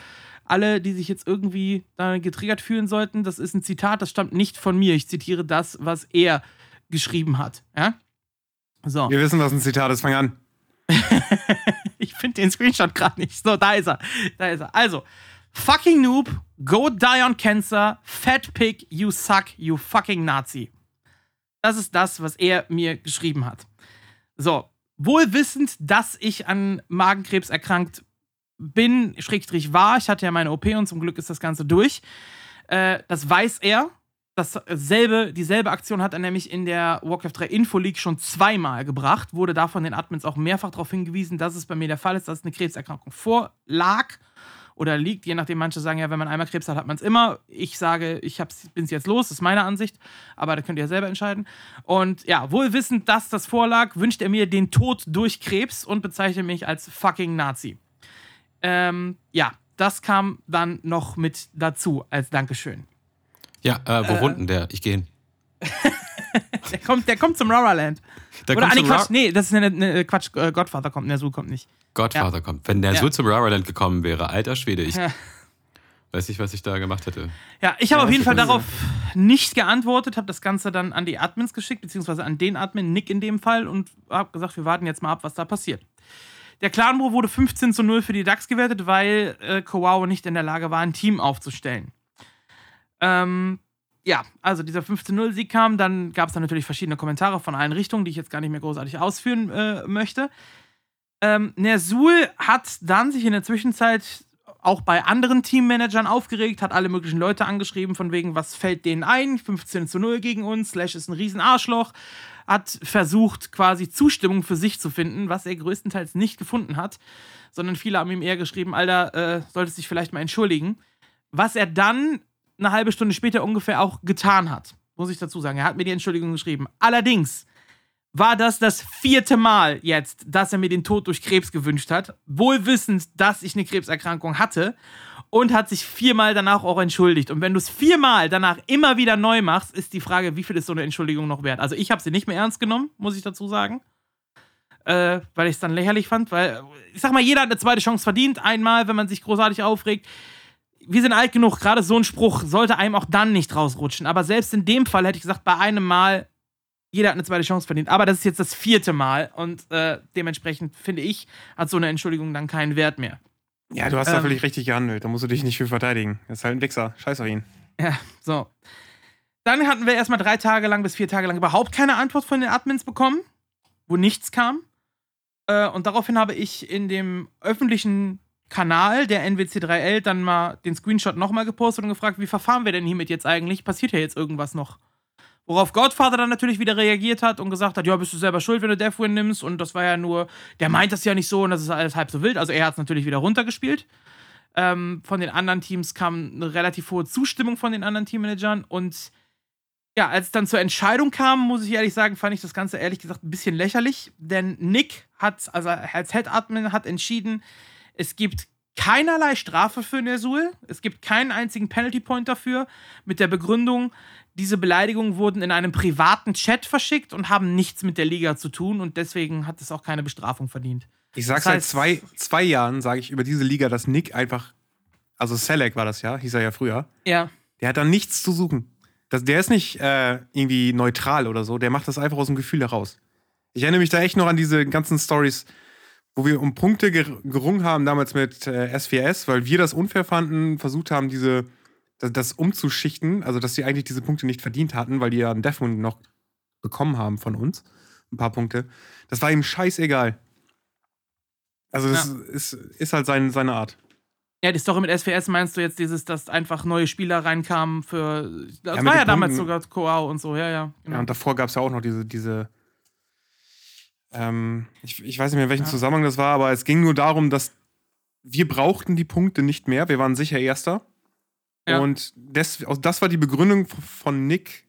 alle, die sich jetzt irgendwie da getriggert fühlen sollten, das ist ein Zitat, das stammt nicht von mir. Ich zitiere das, was er geschrieben hat. Ja? So. Wir wissen, was ein Zitat ist. Fang an. [LAUGHS] ich finde den Screenshot gerade nicht. So, da ist er. Da ist er. Also, fucking Noob, go die on cancer, fat pig, you suck, you fucking Nazi. Das ist das, was er mir geschrieben hat. So, wohl wissend, dass ich an Magenkrebs erkrankt bin, Schrägstrich war. Ich hatte ja meine OP und zum Glück ist das Ganze durch. Äh, das weiß er. Dasselbe, dieselbe Aktion hat er nämlich in der Warcraft 3 Info League schon zweimal gebracht. Wurde da von den Admins auch mehrfach darauf hingewiesen, dass es bei mir der Fall ist, dass eine Krebserkrankung vorlag oder liegt, je nachdem, manche sagen ja, wenn man einmal Krebs hat, hat man es immer. Ich sage, ich bin es jetzt los, das ist meine Ansicht, aber da könnt ihr ja selber entscheiden. Und ja, wohl wissend, dass das vorlag, wünscht er mir den Tod durch Krebs und bezeichnet mich als fucking Nazi. Ähm, ja, das kam dann noch mit dazu als Dankeschön. Ja, äh, wo äh, wohnt denn der? Ich gehe hin. [LAUGHS] [LAUGHS] der, kommt, der kommt zum Raraland. Der Oder, kommt ah, nee, Quatsch, nee, das ist eine, eine Quatsch, äh, Godfather kommt, Nersul kommt nicht. Godfather ja. kommt. Wenn der ja. zum Raraland gekommen wäre, alter Schwede, ich ja. weiß nicht, was ich da gemacht hätte. Ja, ich habe auf jeden Fall darauf nicht geantwortet, habe das Ganze dann an die Admins geschickt, beziehungsweise an den Admin, Nick in dem Fall, und habe gesagt, wir warten jetzt mal ab, was da passiert. Der Clanbro wurde 15 zu 0 für die DAX gewertet, weil äh, Kowao nicht in der Lage war, ein Team aufzustellen. Ähm, ja, also dieser 15-0-Sieg kam, dann gab es dann natürlich verschiedene Kommentare von allen Richtungen, die ich jetzt gar nicht mehr großartig ausführen äh, möchte. Ähm, Nersul hat dann sich in der Zwischenzeit auch bei anderen Teammanagern aufgeregt, hat alle möglichen Leute angeschrieben, von wegen, was fällt denen ein? 15 zu 0 gegen uns, Slash ist ein Riesenarschloch. Hat versucht, quasi Zustimmung für sich zu finden, was er größtenteils nicht gefunden hat, sondern viele haben ihm eher geschrieben, Alter, äh, solltest dich vielleicht mal entschuldigen. Was er dann eine halbe Stunde später ungefähr auch getan hat, muss ich dazu sagen. Er hat mir die Entschuldigung geschrieben. Allerdings war das das vierte Mal jetzt, dass er mir den Tod durch Krebs gewünscht hat, wohl wissend, dass ich eine Krebserkrankung hatte und hat sich viermal danach auch entschuldigt. Und wenn du es viermal danach immer wieder neu machst, ist die Frage, wie viel ist so eine Entschuldigung noch wert? Also ich habe sie nicht mehr ernst genommen, muss ich dazu sagen. Äh, weil ich es dann lächerlich fand, weil ich sag mal, jeder hat eine zweite Chance verdient, einmal, wenn man sich großartig aufregt. Wir sind alt genug, gerade so ein Spruch sollte einem auch dann nicht rausrutschen. Aber selbst in dem Fall hätte ich gesagt, bei einem Mal jeder hat eine zweite Chance verdient. Aber das ist jetzt das vierte Mal und äh, dementsprechend finde ich, hat so eine Entschuldigung dann keinen Wert mehr. Ja, du hast ähm, da völlig richtig gehandelt. Da musst du dich nicht für verteidigen. Das ist halt ein Wichser. Scheiß auf ihn. Ja, so. Dann hatten wir erstmal drei Tage lang bis vier Tage lang überhaupt keine Antwort von den Admins bekommen, wo nichts kam. Äh, und daraufhin habe ich in dem öffentlichen Kanal der NWC3L dann mal den Screenshot nochmal gepostet und gefragt, wie verfahren wir denn hiermit jetzt eigentlich? Passiert ja jetzt irgendwas noch? Worauf Godfather dann natürlich wieder reagiert hat und gesagt hat, ja, bist du selber schuld, wenn du Deathwin nimmst. Und das war ja nur, der meint das ja nicht so und das ist alles halb so wild. Also er hat es natürlich wieder runtergespielt. Ähm, von den anderen Teams kam eine relativ hohe Zustimmung von den anderen Teammanagern. Und ja, als es dann zur Entscheidung kam, muss ich ehrlich sagen, fand ich das Ganze ehrlich gesagt ein bisschen lächerlich. Denn Nick hat, also als Head Admin, hat entschieden, es gibt keinerlei Strafe für Nersul. Es gibt keinen einzigen Penalty Point dafür. Mit der Begründung, diese Beleidigungen wurden in einem privaten Chat verschickt und haben nichts mit der Liga zu tun und deswegen hat es auch keine Bestrafung verdient. Ich sag seit zwei, zwei Jahren, sage ich über diese Liga, dass Nick einfach, also Selec war das ja, hieß er ja früher. Ja. Der hat da nichts zu suchen. Das, der ist nicht äh, irgendwie neutral oder so, der macht das einfach aus dem Gefühl heraus. Ich erinnere mich da echt noch an diese ganzen Stories, wo wir um Punkte gerungen haben damals mit äh, S4S, weil wir das unfair fanden, versucht haben, diese das, das, umzuschichten, also dass sie eigentlich diese Punkte nicht verdient hatten, weil die ja einen Deathwind noch bekommen haben von uns. Ein paar Punkte. Das war ihm scheißegal. Also, das ja. ist, ist halt sein, seine Art. Ja, die Story mit SVS meinst du jetzt dieses, dass einfach neue Spieler reinkamen für. Das ja, war ja damals sogar Koao und so, ja, ja. Genau. Ja, und davor gab es ja auch noch diese, diese ähm, ich, ich weiß nicht mehr, in welchem ja. Zusammenhang das war, aber es ging nur darum, dass wir brauchten die Punkte nicht mehr. Wir waren sicher Erster. Ja. Und das, das war die Begründung von Nick,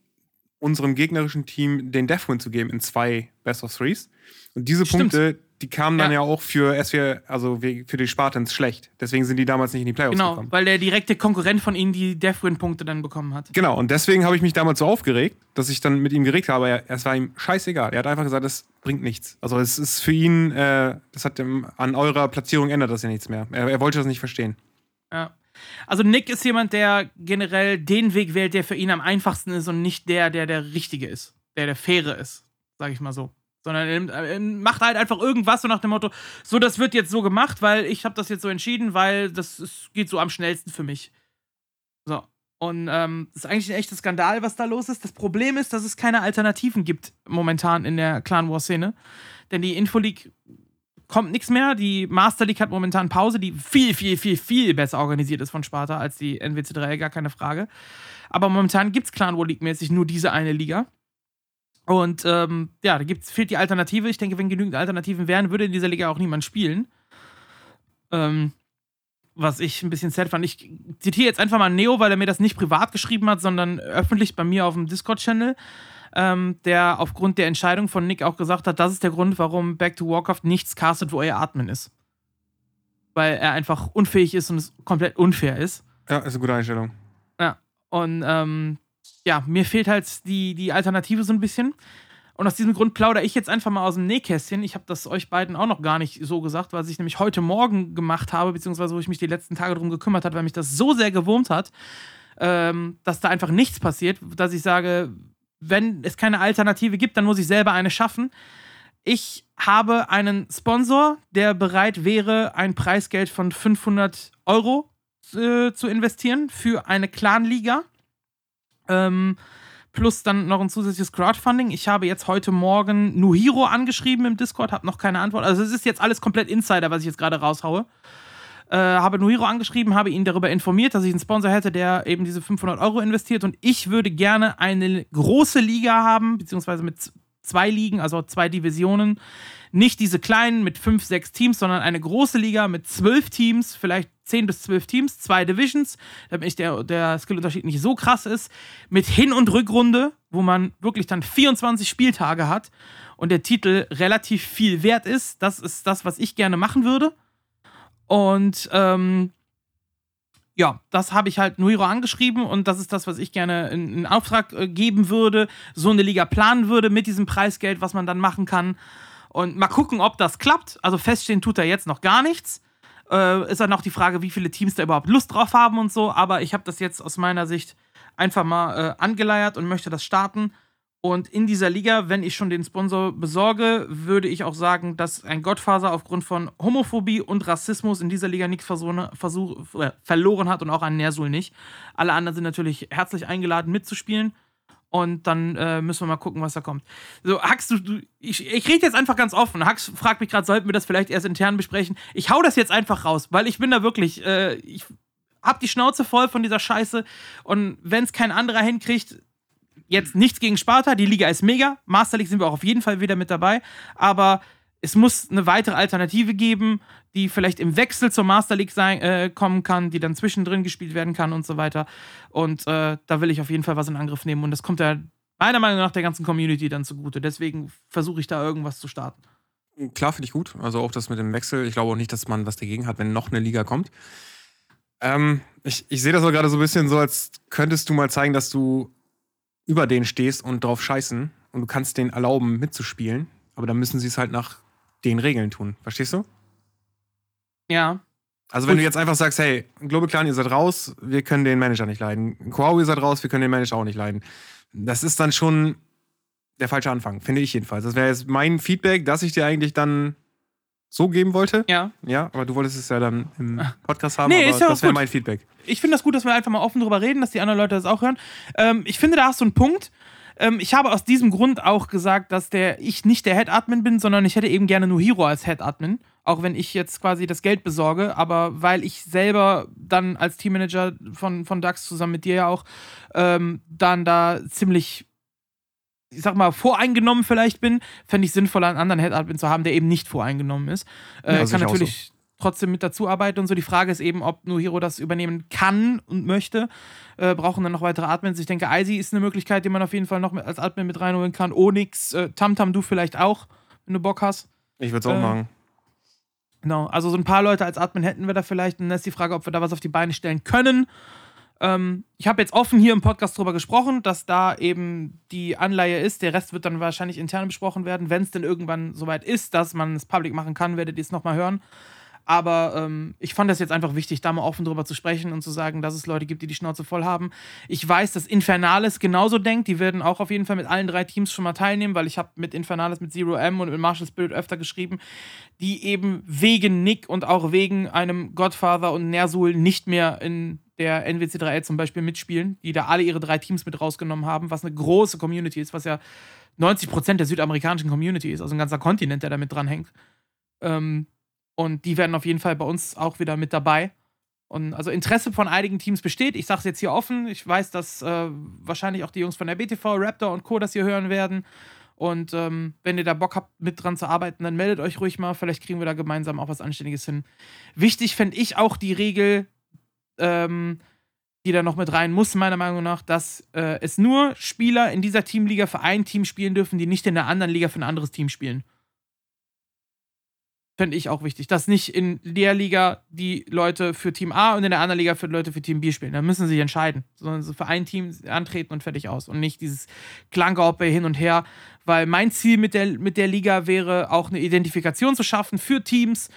unserem gegnerischen Team den Deathwin zu geben in zwei Best of Threes. Und diese Stimmt. Punkte, die kamen dann ja, auch für SW, also für die Spartans schlecht. Deswegen sind die damals nicht in die Playoffs genau, gekommen. Genau, weil der direkte Konkurrent von ihnen die Deathwin-Punkte dann bekommen hat. Genau, und deswegen habe ich mich damals so aufgeregt, dass ich dann mit ihm geregt habe. Es war ihm scheißegal. Er hat einfach gesagt, das bringt nichts. Also es ist für ihn, äh, das hat an eurer Platzierung ändert das ja nichts mehr. Er, er wollte das nicht verstehen. Ja. Also Nick ist jemand, der generell den Weg wählt, der für ihn am einfachsten ist und nicht der, der der richtige ist, der der faire ist, sag ich mal so. Sondern er macht halt einfach irgendwas so nach dem Motto, so das wird jetzt so gemacht, weil ich habe das jetzt so entschieden, weil das ist, geht so am schnellsten für mich. So. Und ähm, das ist eigentlich ein echtes Skandal, was da los ist. Das Problem ist, dass es keine Alternativen gibt momentan in der Clan War Szene. Denn die Infoleague kommt nichts mehr. Die Master League hat momentan Pause, die viel, viel, viel, viel besser organisiert ist von Sparta als die NWC3, gar keine Frage. Aber momentan gibt es Clan War League-mäßig nur diese eine Liga. Und ähm, ja, da gibt's, fehlt die Alternative. Ich denke, wenn genügend Alternativen wären, würde in dieser Liga auch niemand spielen. Ähm, was ich ein bisschen sad fand. Ich zitiere jetzt einfach mal Neo, weil er mir das nicht privat geschrieben hat, sondern öffentlich bei mir auf dem Discord-Channel ähm, der aufgrund der Entscheidung von Nick auch gesagt hat, das ist der Grund, warum Back to Warcraft nichts castet, wo er Atmen ist. Weil er einfach unfähig ist und es komplett unfair ist. Ja, ist eine gute Einstellung. Ja, und ähm, ja, mir fehlt halt die, die Alternative so ein bisschen. Und aus diesem Grund plaudere ich jetzt einfach mal aus dem Nähkästchen. Ich habe das euch beiden auch noch gar nicht so gesagt, was ich nämlich heute Morgen gemacht habe, beziehungsweise wo ich mich die letzten Tage darum gekümmert habe, weil mich das so sehr gewurmt hat, ähm, dass da einfach nichts passiert, dass ich sage, wenn es keine Alternative gibt, dann muss ich selber eine schaffen. Ich habe einen Sponsor, der bereit wäre, ein Preisgeld von 500 Euro äh, zu investieren für eine Clan-Liga. Ähm, plus dann noch ein zusätzliches Crowdfunding. Ich habe jetzt heute Morgen Nuhiro angeschrieben im Discord, habe noch keine Antwort. Also es ist jetzt alles komplett Insider, was ich jetzt gerade raushaue. Äh, habe Nuhiro angeschrieben, habe ihn darüber informiert, dass ich einen Sponsor hätte, der eben diese 500 Euro investiert und ich würde gerne eine große Liga haben, beziehungsweise mit zwei Ligen, also zwei Divisionen. Nicht diese kleinen mit fünf, sechs Teams, sondern eine große Liga mit zwölf Teams, vielleicht zehn bis zwölf Teams, zwei Divisions, damit der, der Skillunterschied nicht so krass ist, mit Hin- und Rückrunde, wo man wirklich dann 24 Spieltage hat und der Titel relativ viel wert ist. Das ist das, was ich gerne machen würde. Und ähm, ja, das habe ich halt Nuiro angeschrieben und das ist das, was ich gerne in, in Auftrag äh, geben würde, so eine Liga planen würde mit diesem Preisgeld, was man dann machen kann. Und mal gucken, ob das klappt. Also feststehen tut er jetzt noch gar nichts. Äh, ist dann auch die Frage, wie viele Teams da überhaupt Lust drauf haben und so. Aber ich habe das jetzt aus meiner Sicht einfach mal äh, angeleiert und möchte das starten. Und in dieser Liga, wenn ich schon den Sponsor besorge, würde ich auch sagen, dass ein Gottfaser aufgrund von Homophobie und Rassismus in dieser Liga nichts äh, verloren hat und auch ein Nersul nicht. Alle anderen sind natürlich herzlich eingeladen mitzuspielen. Und dann äh, müssen wir mal gucken, was da kommt. So, Hax, du, du ich, ich rede jetzt einfach ganz offen. Hax fragt mich gerade, sollten wir das vielleicht erst intern besprechen? Ich hau das jetzt einfach raus, weil ich bin da wirklich, äh, ich hab die Schnauze voll von dieser Scheiße. Und wenn es kein anderer hinkriegt, jetzt nichts gegen Sparta, die Liga ist mega. Master League sind wir auch auf jeden Fall wieder mit dabei. Aber es muss eine weitere Alternative geben, die vielleicht im Wechsel zur Master League sein, äh, kommen kann, die dann zwischendrin gespielt werden kann und so weiter. Und äh, da will ich auf jeden Fall was in Angriff nehmen. Und das kommt ja meiner Meinung nach der ganzen Community dann zugute. Deswegen versuche ich da irgendwas zu starten. Klar, finde ich gut. Also auch das mit dem Wechsel. Ich glaube auch nicht, dass man was dagegen hat, wenn noch eine Liga kommt. Ähm, ich, ich sehe das gerade so ein bisschen so, als könntest du mal zeigen, dass du über den stehst und drauf scheißen und du kannst denen erlauben, mitzuspielen. Aber dann müssen sie es halt nach den Regeln tun. Verstehst du? Ja. Also wenn Gut. du jetzt einfach sagst, hey, Global Clan, ihr seid raus, wir können den Manager nicht leiden. Koau, ihr seid raus, wir können den Manager auch nicht leiden. Das ist dann schon der falsche Anfang, finde ich jedenfalls. Das wäre jetzt mein Feedback, dass ich dir eigentlich dann so geben wollte. Ja. Ja, aber du wolltest es ja dann im Podcast haben, nee, aber ist ja das wäre mein Feedback. Ich finde das gut, dass wir einfach mal offen drüber reden, dass die anderen Leute das auch hören. Ähm, ich finde, da hast du einen Punkt. Ähm, ich habe aus diesem Grund auch gesagt, dass der, ich nicht der Head-Admin bin, sondern ich hätte eben gerne nur Hero als Head-Admin. Auch wenn ich jetzt quasi das Geld besorge, aber weil ich selber dann als Teammanager von, von DAX zusammen mit dir ja auch ähm, dann da ziemlich ich sag mal, voreingenommen vielleicht bin, fände ich sinnvoller, einen anderen Head-Admin zu haben, der eben nicht voreingenommen ist. Äh, ja, kann natürlich. Trotzdem mit dazu arbeiten und so. Die Frage ist eben, ob nur Hero das übernehmen kann und möchte. Äh, brauchen dann noch weitere Admins. Ich denke, Icy ist eine Möglichkeit, die man auf jeden Fall noch als Admin mit reinholen kann. Onyx, äh, Tamtam, du vielleicht auch, wenn du Bock hast. Ich würde es auch äh, machen. Genau, also so ein paar Leute als Admin hätten wir da vielleicht. Und dann ist die Frage, ob wir da was auf die Beine stellen können. Ähm, ich habe jetzt offen hier im Podcast drüber gesprochen, dass da eben die Anleihe ist. Der Rest wird dann wahrscheinlich intern besprochen werden. Wenn es denn irgendwann soweit ist, dass man es public machen kann, werdet ihr es nochmal hören. Aber ähm, ich fand das jetzt einfach wichtig, da mal offen drüber zu sprechen und zu sagen, dass es Leute gibt, die die Schnauze voll haben. Ich weiß, dass Infernales genauso denkt. Die werden auch auf jeden Fall mit allen drei Teams schon mal teilnehmen, weil ich habe mit Infernales, mit Zero M und mit Martial Spirit öfter geschrieben, die eben wegen Nick und auch wegen einem Godfather und Nersul nicht mehr in der NWC3L zum Beispiel mitspielen, die da alle ihre drei Teams mit rausgenommen haben, was eine große Community ist, was ja 90% der südamerikanischen Community ist, also ein ganzer Kontinent, der da mit dranhängt. Ähm, und die werden auf jeden Fall bei uns auch wieder mit dabei. Und also Interesse von einigen Teams besteht. Ich sage es jetzt hier offen. Ich weiß, dass äh, wahrscheinlich auch die Jungs von der BTV, Raptor und Co. das hier hören werden. Und ähm, wenn ihr da Bock habt, mit dran zu arbeiten, dann meldet euch ruhig mal. Vielleicht kriegen wir da gemeinsam auch was Anständiges hin. Wichtig fände ich auch die Regel, ähm, die da noch mit rein muss, meiner Meinung nach, dass äh, es nur Spieler in dieser Teamliga für ein Team spielen dürfen, die nicht in der anderen Liga für ein anderes Team spielen. Fände ich auch wichtig. Dass nicht in der Liga die Leute für Team A und in der anderen Liga für Leute für Team B spielen. Da müssen sie sich entscheiden. Sondern so für ein Team antreten und fertig aus. Und nicht dieses Klangerhoppe hin und her. Weil mein Ziel mit der, mit der Liga wäre, auch eine Identifikation zu schaffen für Teams,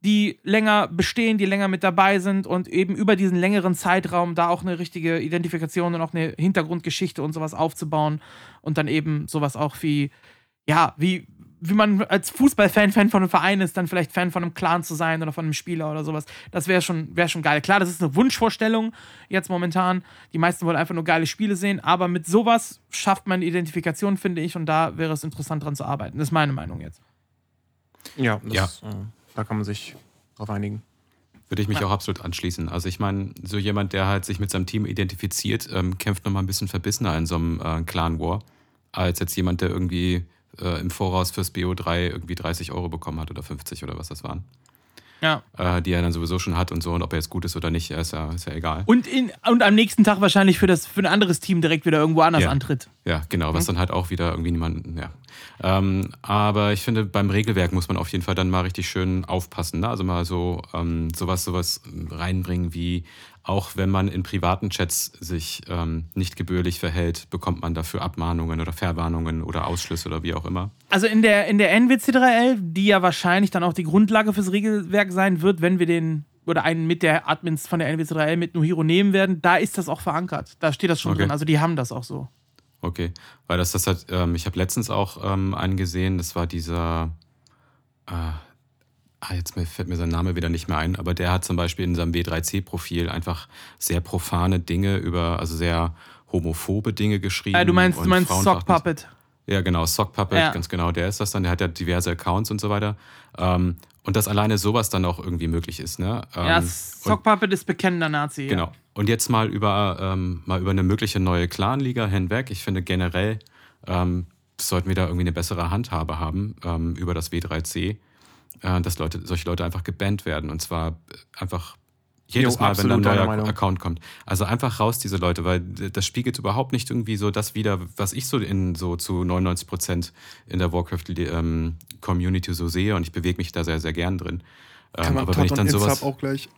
die länger bestehen, die länger mit dabei sind und eben über diesen längeren Zeitraum da auch eine richtige Identifikation und auch eine Hintergrundgeschichte und sowas aufzubauen und dann eben sowas auch wie, ja, wie, wie man als Fußballfan Fan von einem Verein ist, dann vielleicht Fan von einem Clan zu sein oder von einem Spieler oder sowas. Das wäre schon, wär schon geil. Klar, das ist eine Wunschvorstellung jetzt momentan. Die meisten wollen einfach nur geile Spiele sehen, aber mit sowas schafft man Identifikation, finde ich, und da wäre es interessant dran zu arbeiten. Das ist meine Meinung jetzt. Ja, das, ja. Äh da kann man sich drauf einigen. Würde ich mich auch absolut anschließen. Also ich meine, so jemand, der halt sich mit seinem Team identifiziert, ähm, kämpft nochmal ein bisschen verbissener in so einem äh, Clan-War, als jetzt jemand, der irgendwie äh, im Voraus fürs BO3 irgendwie 30 Euro bekommen hat oder 50 oder was das waren. Ja. Äh, die er dann sowieso schon hat und so. Und ob er jetzt gut ist oder nicht, ist ja, ist ja egal. Und, in, und am nächsten Tag wahrscheinlich für, das, für ein anderes Team direkt wieder irgendwo anders Ja. antritt. Ja, genau, was Mhm. dann halt auch wieder irgendwie niemanden, ja. Ähm, aber ich finde, beim Regelwerk muss man auf jeden Fall dann mal richtig schön aufpassen. Ne? Also mal so ähm, sowas, sowas reinbringen wie, auch wenn man in privaten Chats sich ähm, nicht gebührlich verhält, bekommt man dafür Abmahnungen oder Verwarnungen oder Ausschlüsse oder wie auch immer. Also in der, in der NWC3L, die ja wahrscheinlich dann auch die Grundlage fürs Regelwerk sein wird, wenn wir den oder einen mit der Admins von der NWC3L mit Nuhiro nehmen werden, da ist das auch verankert. Da steht das schon Okay. drin. Also die haben das auch so. Okay, weil das das hat, ähm, ich habe letztens auch ähm, einen gesehen, das war dieser, äh, ah, jetzt mir- fällt mir sein Name wieder nicht mehr ein, aber der hat zum Beispiel in seinem W3C-Profil einfach sehr profane Dinge über, also sehr homophobe Dinge geschrieben. Äh, du meinst, du und meinst frauenverachtend- Sock Puppet. Ja, genau, Sock Puppet, Ja. ganz genau, der ist das dann, der hat ja diverse Accounts und so weiter. Ähm, und dass alleine sowas dann auch irgendwie möglich ist, ne? Ähm, Ja, und- Sock Puppet ist bekennender Nazi. Genau. Ja. Und jetzt mal über, ähm, mal über eine mögliche neue Clanliga hinweg. Ich finde generell ähm, sollten wir da irgendwie eine bessere Handhabe haben ähm, über das W3C, äh, dass Leute, solche Leute einfach gebannt werden. Und zwar einfach jedes Jo, Mal, wenn ein neuer Meinung. Account kommt. Also einfach raus, diese Leute, weil das spiegelt überhaupt nicht irgendwie so das wieder, was ich so in so zu 99 Prozent in der Warcraft-Community so sehe. Und ich bewege mich da sehr, sehr gern drin. Ähm, aber wenn ich dann sowas. auch gleich.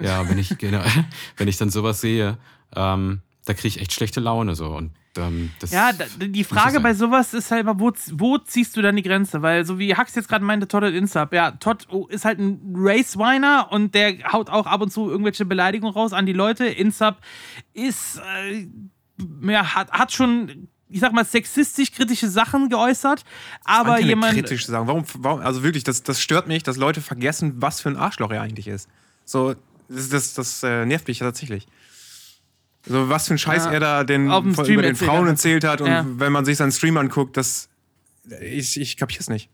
Ja, wenn ich, [LAUGHS] genau, [LAUGHS] wenn ich dann sowas sehe, ähm, da kriege ich echt schlechte Laune so. Und ähm, Ja, die Frage bei sowas ist halt immer, wo, wo ziehst du dann die Grenze? Weil, so wie Hux jetzt gerade meinte, Todd hat Insub. Ja, Todd oh, ist halt ein Race-Winer und der haut auch ab und zu irgendwelche Beleidigungen raus an die Leute. Insub ist, äh, ja, hat, hat schon, ich sag mal, sexistisch-kritische Sachen geäußert. Aber ja jemand. kritisch sagen. Warum, warum, also wirklich, das, das stört mich, dass Leute vergessen, was für ein Arschloch er eigentlich ist. So, das, das, das äh, nervt mich tatsächlich. So, was für ein Scheiß Ja, er da den, auf dem von- über den erzählt Frauen erzählt hat und Ja. wenn man sich seinen Stream anguckt, das. Ich, ich kapier's nicht.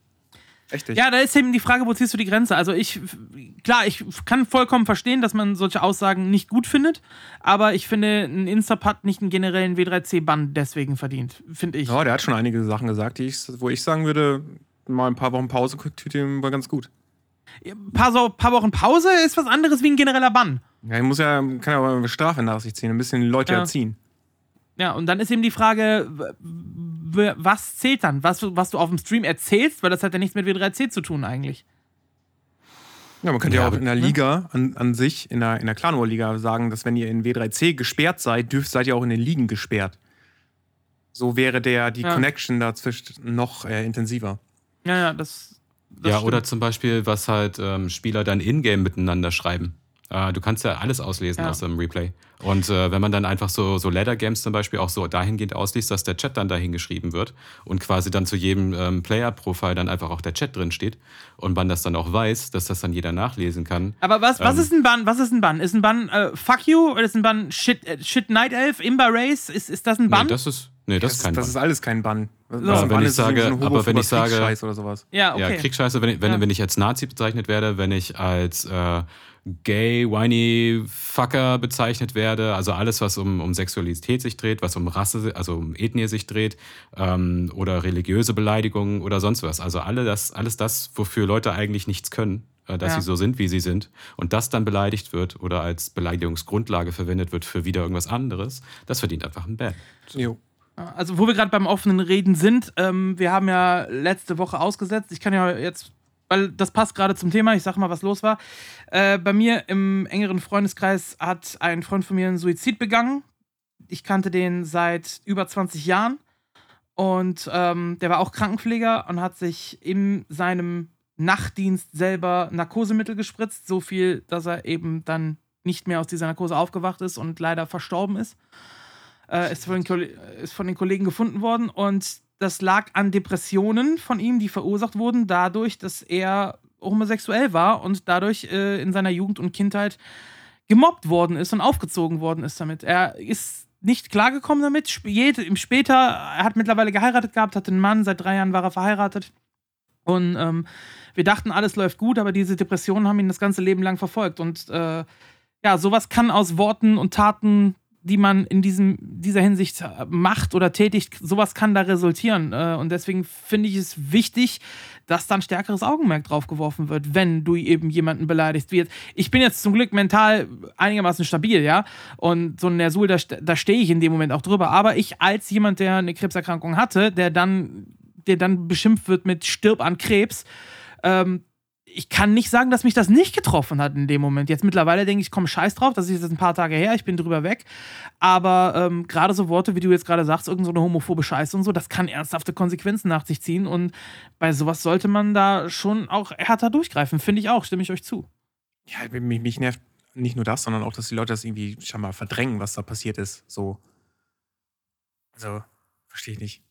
Echt nicht. Ja, da ist eben die Frage, wo ziehst du die Grenze? Also ich, klar, ich kann vollkommen verstehen, dass man solche Aussagen nicht gut findet, aber ich finde, ein Instab hat nicht einen generellen W3C-Bann deswegen verdient, finde ich. Ja, der hat schon einige Sachen gesagt, die ich, wo ich sagen würde, mal ein paar Wochen Pause tut ihm war ganz gut. Ein paar, so, paar Wochen Pause ist was anderes wie ein genereller Bann. Ja, ich muss ja, kann ja aber eine Strafe nach sich ziehen, ein bisschen Leute Ja. erziehen. Ja, und dann ist eben die Frage, was zählt dann? Was, du- was du auf dem Stream erzählst, weil das hat ja nichts mit W3C zu tun eigentlich. Ja, man könnte ja, Ja, auch in der Liga an, an sich, in der, in der Clan War Liga sagen, dass wenn ihr in W3C gesperrt seid, dürft, seid ihr auch in den Ligen gesperrt. So wäre der, die Ja. Connection dazwischen noch äh, intensiver. Ja, ja, das. das ja, stimmt. oder zum Beispiel, was halt ähm, Spieler dann in-game miteinander schreiben. Äh, du kannst ja alles auslesen Ja. aus dem Replay. Und äh, wenn man dann einfach so, so Ladder-Games zum Beispiel auch so dahingehend ausliest, dass der Chat dann dahin geschrieben wird und quasi dann zu jedem ähm, Player-Profil dann einfach auch der Chat drin steht und man das dann auch weiß, dass das dann jeder nachlesen kann. Aber was, was Ähm. ist ein Bann? Was ist ein Bann? Ist ein Bann äh, Fuck you oder ist ein Bann Shit, äh, Shit Night Elf, Imba Race? Ist, ist das ein Nee, Bann? das ist, nee, das, Das, ist kein das Bann. ist alles kein Bann. Was So. ein Aber wenn ich sage- so ein aber wenn ich sage- Kriegsscheiß oder sowas. ja, okay. Ja, Kriegsscheiße, wenn, ich- wenn, Ja. wenn ich als Nazi bezeichnet werde, wenn ich als äh, gay, whiny Fucker bezeichnet werde, also alles, was um, um Sexualität sich dreht, was um Rasse, also um Ethnie sich dreht, ähm, oder religiöse Beleidigungen oder sonst was. Also alle das, alles das, wofür Leute eigentlich nichts können, äh, dass Ja. sie so sind, wie sie sind, und das dann beleidigt wird oder als Beleidigungsgrundlage verwendet wird für wieder irgendwas anderes, das verdient einfach ein Ban. Jo. Also, wo wir gerade beim offenen Reden sind, ähm, wir haben ja letzte Woche ausgesetzt. Ich kann ja jetzt, weil das passt gerade zum Thema, ich sag mal, was los war. Äh, bei mir im engeren Freundeskreis hat ein Freund von mir einen Suizid begangen. Ich kannte den seit über 20 Jahren. Und ähm, der war auch Krankenpfleger und hat sich in seinem Nachtdienst selber Narkosemittel gespritzt. So viel, dass er eben dann nicht mehr aus dieser Narkose aufgewacht ist und leider verstorben ist äh, ist, von den, ist von den Kollegen gefunden worden und das lag an Depressionen von ihm, die verursacht wurden dadurch, dass er homosexuell war und dadurch äh, in seiner Jugend und Kindheit gemobbt worden ist und aufgezogen worden ist damit. Er ist nicht klargekommen damit. Später, er hat mittlerweile geheiratet gehabt, hatte einen Mann, seit drei Jahren war er verheiratet Und ähm, wir dachten, alles läuft gut, aber diese Depressionen haben ihn das ganze Leben lang verfolgt. Und äh, ja, sowas kann aus Worten und Taten die man in diesem, dieser Hinsicht macht oder tätigt, sowas kann da resultieren. Äh, und deswegen finde ich es wichtig, dass dann stärkeres Augenmerk drauf geworfen wird, wenn du eben jemanden beleidigst. Ich bin jetzt zum Glück mental einigermaßen stabil, ja. Und so ein Nersul, da, da stehe ich in dem Moment auch drüber. Aber ich als jemand, der eine Krebserkrankung hatte, der dann, der dann beschimpft wird mit Stirb an Krebs, ähm, ich kann nicht sagen, dass mich das nicht getroffen hat in dem Moment. Jetzt mittlerweile denke ich, komm scheiß drauf, das ist jetzt ein paar Tage her, ich bin drüber weg. Aber ähm, gerade so Worte, wie du jetzt gerade sagst, irgendeine so homophobe Scheiße und so, das kann ernsthafte Konsequenzen nach sich ziehen. Und bei sowas sollte man da schon auch härter durchgreifen, finde ich auch, stimme ich euch zu. Ja, mich, mich nervt nicht nur das, sondern auch, dass die Leute das irgendwie schon mal verdrängen, was da passiert ist. So. Also, verstehe ich nicht.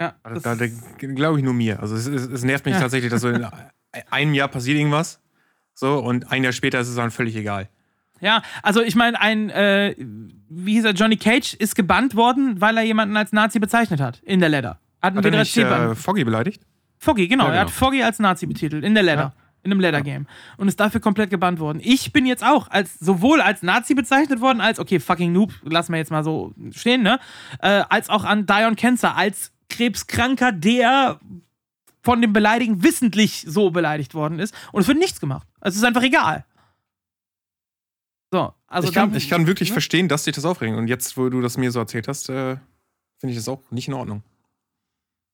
Ja. Da, da glaube ich nur mir. Also es, es, es nervt mich ja. tatsächlich, dass so [LAUGHS] in einem Jahr passiert irgendwas. So, und ein Jahr später ist es dann völlig egal. Ja, also ich meine, ein, äh, wie hieß er, Johnny Cage ist gebannt worden, weil er jemanden als Nazi bezeichnet hat. In der Leather. Hat, hat er nicht äh, Foggy beleidigt? Foggy, genau. Ja, genau. Er hat genau. Foggy als Nazi betitelt. In der Leather. Ja. In einem Leather Game. Und ist dafür komplett gebannt worden. Ich bin jetzt auch als sowohl als Nazi bezeichnet worden, als, okay, fucking Noob, lassen wir jetzt mal so stehen, ne? Äh, als auch an Dion Cancer, als Krebskranker, der von dem Beleidigen wissentlich so beleidigt worden ist. Und es wird nichts gemacht. Also es ist einfach egal. So, also ich kann, dann, ich kann wirklich ne? verstehen, dass dich das aufregt. Und jetzt, wo du das mir so erzählt hast, äh, finde ich das auch nicht in Ordnung.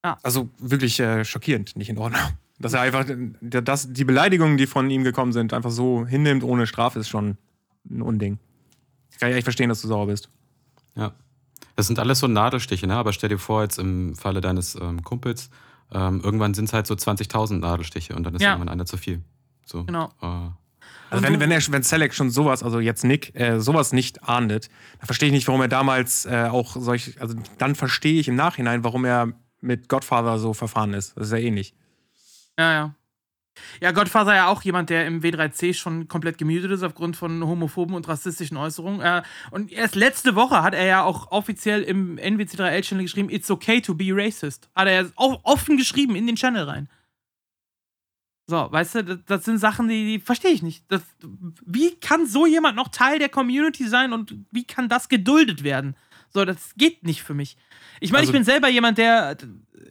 Ja. Also wirklich äh, schockierend, nicht in Ordnung. Dass er einfach dass die Beleidigungen, die von ihm gekommen sind, einfach so hinnimmt ohne Strafe, ist schon ein Unding. Kann ich echt verstehen, dass du sauer bist. Ja. Das sind alles so Nadelstiche, ne? Aber stell dir vor, jetzt im Falle deines ähm, Kumpels, ähm, irgendwann sind es halt so 20.000 Nadelstiche und dann ist ja. irgendwann einer zu viel. So, genau. Äh, also wenn, wenn, er, wenn Selleck schon sowas, also jetzt Nick, äh, sowas nicht ahndet, dann verstehe ich nicht, warum er damals äh, auch solch, also dann verstehe ich im Nachhinein, warum er mit Godfather so verfahren ist. Das ist ja ähnlich. Ja, ja. Ja, Godfather ja auch jemand, der im W3C schon komplett gemutet ist aufgrund von homophoben und rassistischen Äußerungen. Äh, und erst letzte Woche hat er ja auch offiziell im NWC3L-Channel geschrieben, It's okay to be racist. Hat er ja offen geschrieben in den Channel rein. So, weißt du, das, das sind Sachen, die, die verstehe ich nicht. Das, wie kann so jemand noch Teil der Community sein und wie kann das geduldet werden? So, das geht nicht für mich. Ich meine, also, ich bin selber jemand, der.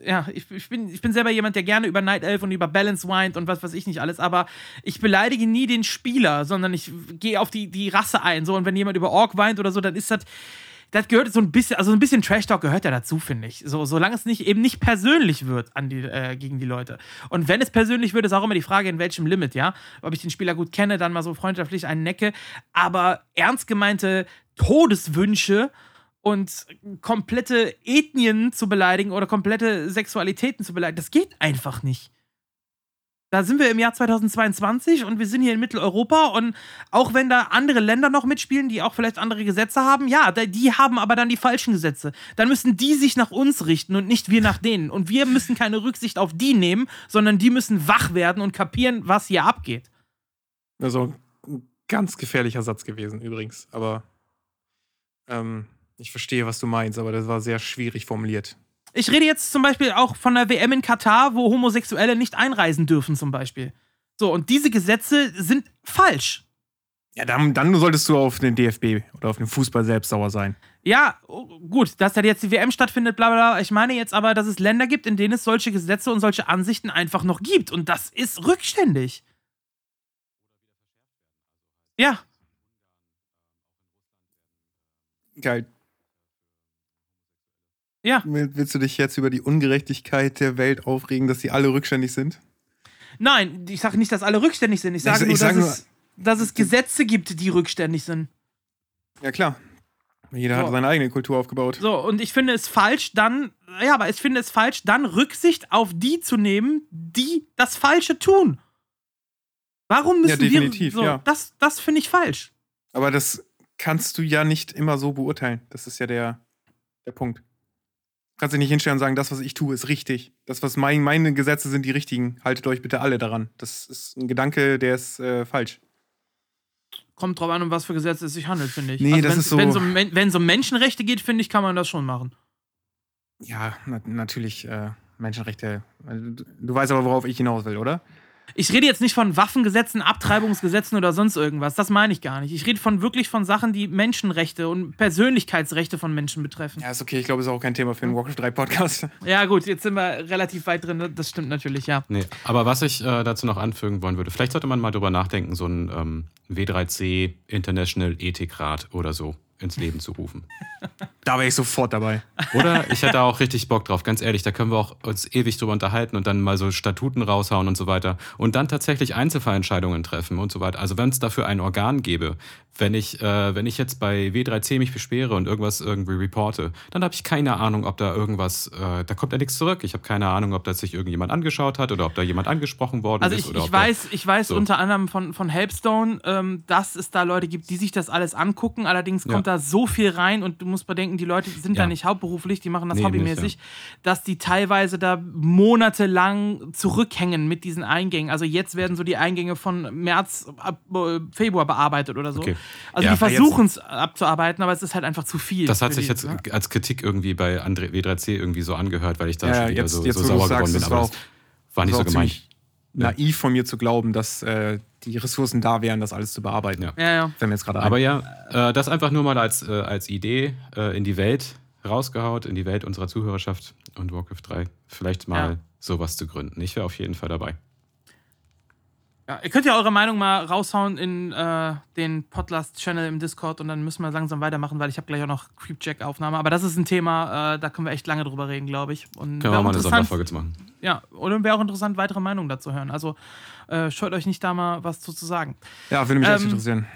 Ja, ich, ich, bin, ich bin selber jemand, der gerne über Night Elf und über Balance weint und was weiß ich nicht alles, aber ich beleidige nie den Spieler, sondern ich gehe auf die, die Rasse ein. So, und wenn jemand über Ork weint oder so, dann ist das das gehört so ein bisschen, also ein bisschen Trash Talk gehört ja dazu, finde ich. So, solange es nicht eben nicht persönlich wird an die, äh, gegen die Leute. Und wenn es persönlich wird, ist auch immer die Frage, in welchem Limit, ja. Ob ich den Spieler gut kenne, dann mal so freundschaftlich einen necke. Aber ernst gemeinte Todeswünsche und komplette Ethnien zu beleidigen oder komplette Sexualitäten zu beleidigen, das geht einfach nicht. Da sind wir im Jahr 2022 und wir sind hier in Mitteleuropa und auch wenn da andere Länder noch mitspielen, die auch vielleicht andere Gesetze haben, ja, die haben aber dann die falschen Gesetze. Dann müssen die sich nach uns richten und nicht wir nach denen. Und wir müssen keine Rücksicht auf die nehmen, sondern die müssen wach werden und kapieren, was hier abgeht. Also ein ganz gefährlicher Satz gewesen übrigens, aber ähm, ich verstehe, was du meinst, aber das war sehr schwierig formuliert. Ich rede jetzt zum Beispiel auch von der WM in Katar, wo Homosexuelle nicht einreisen dürfen, zum Beispiel. So, und diese Gesetze sind falsch. Ja, dann, dann solltest du auf den DFB oder auf den Fußball selbst sauer sein. Ja, oh, gut, dass da jetzt die WM stattfindet, bla bla. Ich meine jetzt aber, dass es Länder gibt, in denen es solche Gesetze und solche Ansichten einfach noch gibt. Und das ist rückständig. Ja. Geil. Ja. Willst du dich jetzt über die Ungerechtigkeit der Welt aufregen, dass sie alle rückständig sind? Nein, ich sage nicht, dass alle rückständig sind. Ich sage nur, sag dass, nur, es, dass es Gesetze gibt, die rückständig sind. Ja, klar. Jeder so. hat seine eigene Kultur aufgebaut. So, und ich finde es falsch, dann, ja, aber ich finde es falsch, dann Rücksicht auf die zu nehmen, die das Falsche tun. Warum müssen ja, definitiv, wir. So, ja. Das, das finde ich falsch. Aber das kannst du ja nicht immer so beurteilen. Das ist ja der, der Punkt kannst du nicht hinstellen und sagen, das, was ich tue, ist richtig. Das, was mein, meine Gesetze sind, die richtigen. Haltet euch bitte alle daran. Das ist ein Gedanke, der ist äh, falsch. Kommt drauf an, um was für Gesetze es sich handelt, finde ich. Nee, also das ist so. Wenn es um, um Menschenrechte geht, finde ich, kann man das schon machen. Ja, na, natürlich. Äh, Menschenrechte. Du weißt aber, worauf ich hinaus will, oder? Ich rede jetzt nicht von Waffengesetzen, Abtreibungsgesetzen oder sonst irgendwas. Das meine ich gar nicht. Ich rede von wirklich von Sachen, die Menschenrechte und Persönlichkeitsrechte von Menschen betreffen. Ja, ist okay. Ich glaube, es ist auch kein Thema für einen Warcraft 3 Podcast. [LAUGHS] Ja, gut, jetzt sind wir relativ weit drin. Das stimmt natürlich, ja. Nee, aber was ich äh, dazu noch anfügen wollen würde, vielleicht sollte man mal drüber nachdenken, so ein ähm, W3C International Ethikrat oder so ins Leben zu rufen. [LAUGHS] Da wäre ich sofort dabei. Oder ich hätte auch richtig Bock drauf, ganz ehrlich, da können wir auch uns ewig drüber unterhalten und dann mal so Statuten raushauen und so weiter und dann tatsächlich Einzelfallentscheidungen treffen und so weiter. Also wenn es dafür ein Organ gäbe, wenn ich, äh, wenn ich jetzt bei W3C mich beschwere und irgendwas irgendwie reporte, dann habe ich keine Ahnung, ob da irgendwas, äh, da kommt ja nichts zurück. Ich habe keine Ahnung, ob das sich irgendjemand angeschaut hat oder ob da jemand angesprochen worden also ist. Ich, oder ich weiß, ich weiß so. unter anderem von, von Helpstone, ähm, dass es da Leute gibt, die sich das alles angucken. Allerdings kommt ja. da so viel rein und du musst bedenken, die Leute sind ja. da nicht hauptberuflich, die machen das nee, hobbymäßig, nicht, ja. dass die teilweise da monatelang zurückhängen mit diesen Eingängen. Also jetzt werden so die Eingänge von März, ab, äh, Februar bearbeitet oder so. Okay. Also ja, die versuchen es abzuarbeiten, aber es ist halt einfach zu viel. Das hat sich die, jetzt ne? als Kritik irgendwie bei André W3C irgendwie so angehört, weil ich da ja, schon wieder jetzt, so, jetzt, so sauer sagst, geworden bin. Aber war, das war nicht so gemeint. Naiv von mir zu glauben, dass äh, die Ressourcen da wären, das alles zu bearbeiten. Ja, ja. ja. Wenn jetzt gerade Aber ja, äh, das einfach nur mal als, äh, als Idee äh, in die Welt rausgehaut, in die Welt unserer Zuhörerschaft und Warcraft 3. Vielleicht mal ja. sowas zu gründen. Ich wäre auf jeden Fall dabei. Ja, ihr könnt ja eure Meinung mal raushauen in äh, den Podcast-Channel im Discord und dann müssen wir langsam weitemachen, weil ich habe gleich auch noch Creepjack-Aufnahme. Aber das ist ein Thema, äh, da können wir echt lange drüber reden, glaube ich. Und können wir mal eine Sonderfolge zu machen. Ja, und wäre auch interessant, weitere Meinungen dazu hören. Also äh, scheut euch nicht da mal was zu, zu sagen. Ja, würde mich ähm, echt interessieren.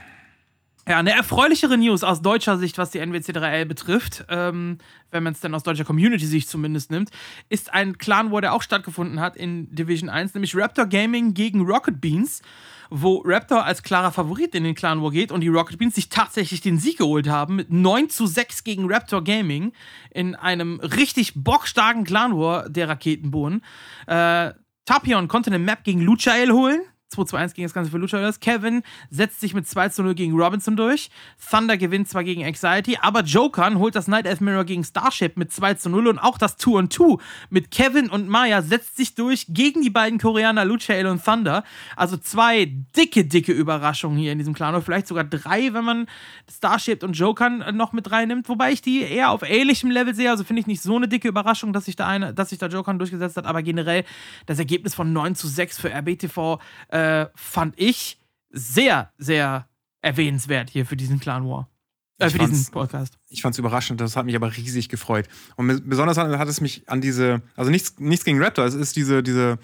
Ja, eine erfreulichere News aus deutscher Sicht, was die NWC3L betrifft, ähm, wenn man es dann aus deutscher Community-Sicht zumindest nimmt, ist ein Clan War, der auch stattgefunden hat in Division 1, nämlich Raptor Gaming gegen Rocket Beans, wo Raptor als klarer Favorit in den Clan War geht und die Rocket Beans sich tatsächlich den Sieg geholt haben mit 9 zu 6 gegen Raptor Gaming in einem richtig bockstarken Clan War der Raketenbohnen. Äh, Tapion konnte eine Map gegen Luchael holen, 2 zu 1 gegen das Ganze für Luchadors. Kevin setzt sich mit 2 zu 0 gegen Robinson durch. Thunder gewinnt zwar gegen Anxiety, aber Jokern holt das Night Elf Mirror gegen Starship mit 2 zu 0 und auch das 2 on 2 mit Kevin und Maya setzt sich durch gegen die beiden Koreaner Luchael und Thunder. Also zwei dicke, dicke Überraschungen hier in diesem Clan. Oder vielleicht sogar drei, wenn man Starship und Jokern noch mit reinnimmt. Wobei ich die eher auf ähnlichem Level sehe. Also finde ich nicht so eine dicke Überraschung, dass sich da, eine, da Jokern durchgesetzt hat. Aber generell das Ergebnis von 9 zu 6 für RBTV äh, fand ich sehr, sehr erwähnenswert hier für diesen Clan War. Äh, für diesen Podcast. Ich fand es überraschend, das hat mich aber riesig gefreut. Und besonders hat, hat, es mich an diese, also nichts, nichts gegen Raptor, es ist diese, diese,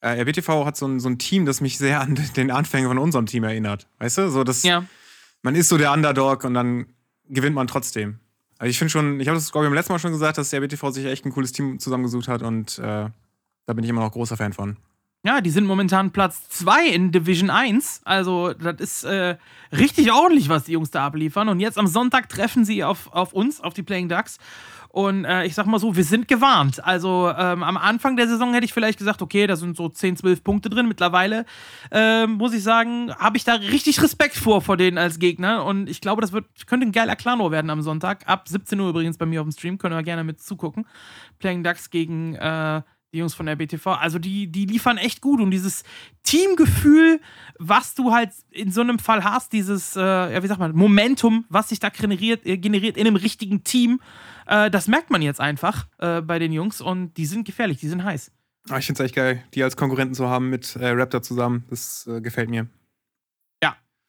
äh, RBTV hat so ein, so ein Team, das mich sehr an [LAUGHS] den Anfängen von unserem Team erinnert. Weißt du? So, das, ja. Man ist so der Underdog und dann gewinnt man trotzdem. Also ich finde schon, ich habe das, glaube ich, beim letzten Mal schon gesagt, dass der RBTV sich echt ein cooles Team zusammengesucht hat und äh, da bin ich immer noch großer Fan von. Ja, die sind momentan Platz 2 in Division 1. Also, das ist äh, richtig ordentlich, was die Jungs da abliefern. Und jetzt am Sonntag treffen sie auf, auf uns, auf die Playing Ducks. Und äh, ich sag mal so, wir sind gewarnt. Also ähm, am Anfang der Saison hätte ich vielleicht gesagt, okay, da sind so 10, 12 Punkte drin. Mittlerweile ähm, muss ich sagen, habe ich da richtig Respekt vor vor denen als Gegner. Und ich glaube, das wird, könnte ein geiler Klano werden am Sonntag. Ab 17 Uhr übrigens bei mir auf dem Stream. Können wir gerne mit zugucken. Playing Ducks gegen äh, die Jungs von der BTV. Also die, die liefern echt gut und dieses Teamgefühl, was du halt in so einem Fall hast, dieses, äh, ja, wie sagt man, Momentum, was sich da generiert, äh, generiert in einem richtigen Team, äh, das merkt man jetzt einfach äh, bei den Jungs und die sind gefährlich, die sind heiß. Ah, ich finde es echt geil, die als Konkurrenten zu haben mit äh, Raptor zusammen. Das äh, gefällt mir.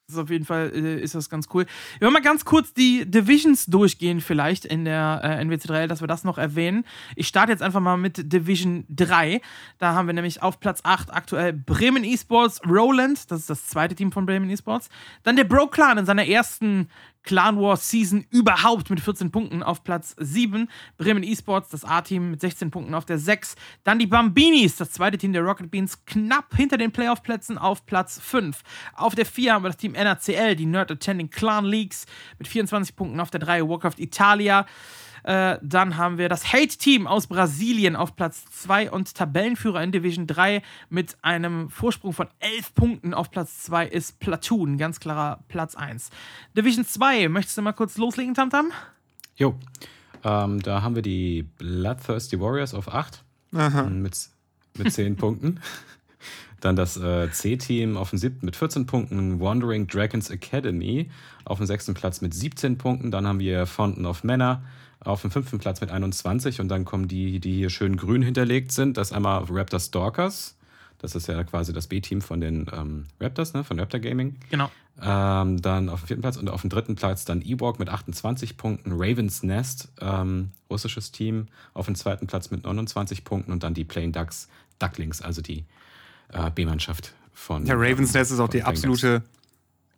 Ist auf jeden Fall äh, ist das ganz cool. Wir wollen mal ganz kurz die Divisions durchgehen, vielleicht in der äh, NWC3, dass wir das noch erwähnen. Ich starte jetzt einfach mal mit Division 3. Da haben wir nämlich auf Platz 8 aktuell Bremen Esports, Roland, das ist das zweite Team von Bremen Esports. Dann der Bro Clan in seiner ersten Clan Wars Season überhaupt mit 14 Punkten auf Platz 7. Bremen Esports, das A-Team mit 16 Punkten auf der 6. Dann die Bambinis, das zweite Team der Rocket Beans, knapp hinter den Playoff-Plätzen auf Platz 5. Auf der 4 haben wir das Team NACL, die Nerd Attending Clan Leagues mit 24 Punkten auf der 3. Warcraft Italia. Äh, dann haben wir das Hate-Team aus Brasilien auf Platz 2 und Tabellenführer in Division 3 mit einem Vorsprung von 11 Punkten auf Platz 2 ist Platoon, ganz klarer Platz 1. Division 2, möchtest du mal kurz loslegen, Tamtam? Jo, ähm, da haben wir die Bloodthirsty Warriors auf 8. Aha. mit, mit 10 [LAUGHS] Punkten. Dann das äh, C-Team auf dem siebten mit 14 Punkten, Wandering Dragons Academy auf dem sechsten Platz mit 17 Punkten. Dann haben wir Fountain of Manor auf dem fünften Platz mit 21 und dann kommen die, die hier schön grün hinterlegt sind. Das ist einmal Raptor Stalkers. Das ist ja quasi das B-Team von den ähm, Raptors, ne? von Raptor Gaming. Genau. Ähm, dann auf dem vierten Platz und auf dem dritten Platz dann Ewok mit 28 Punkten, Ravens Nest, ähm, russisches Team, auf dem zweiten Platz mit 29 Punkten und dann die Plain Ducks Ducklings, also die äh, B-Mannschaft von. Der Ravens Nest ist auch Ducks. absolute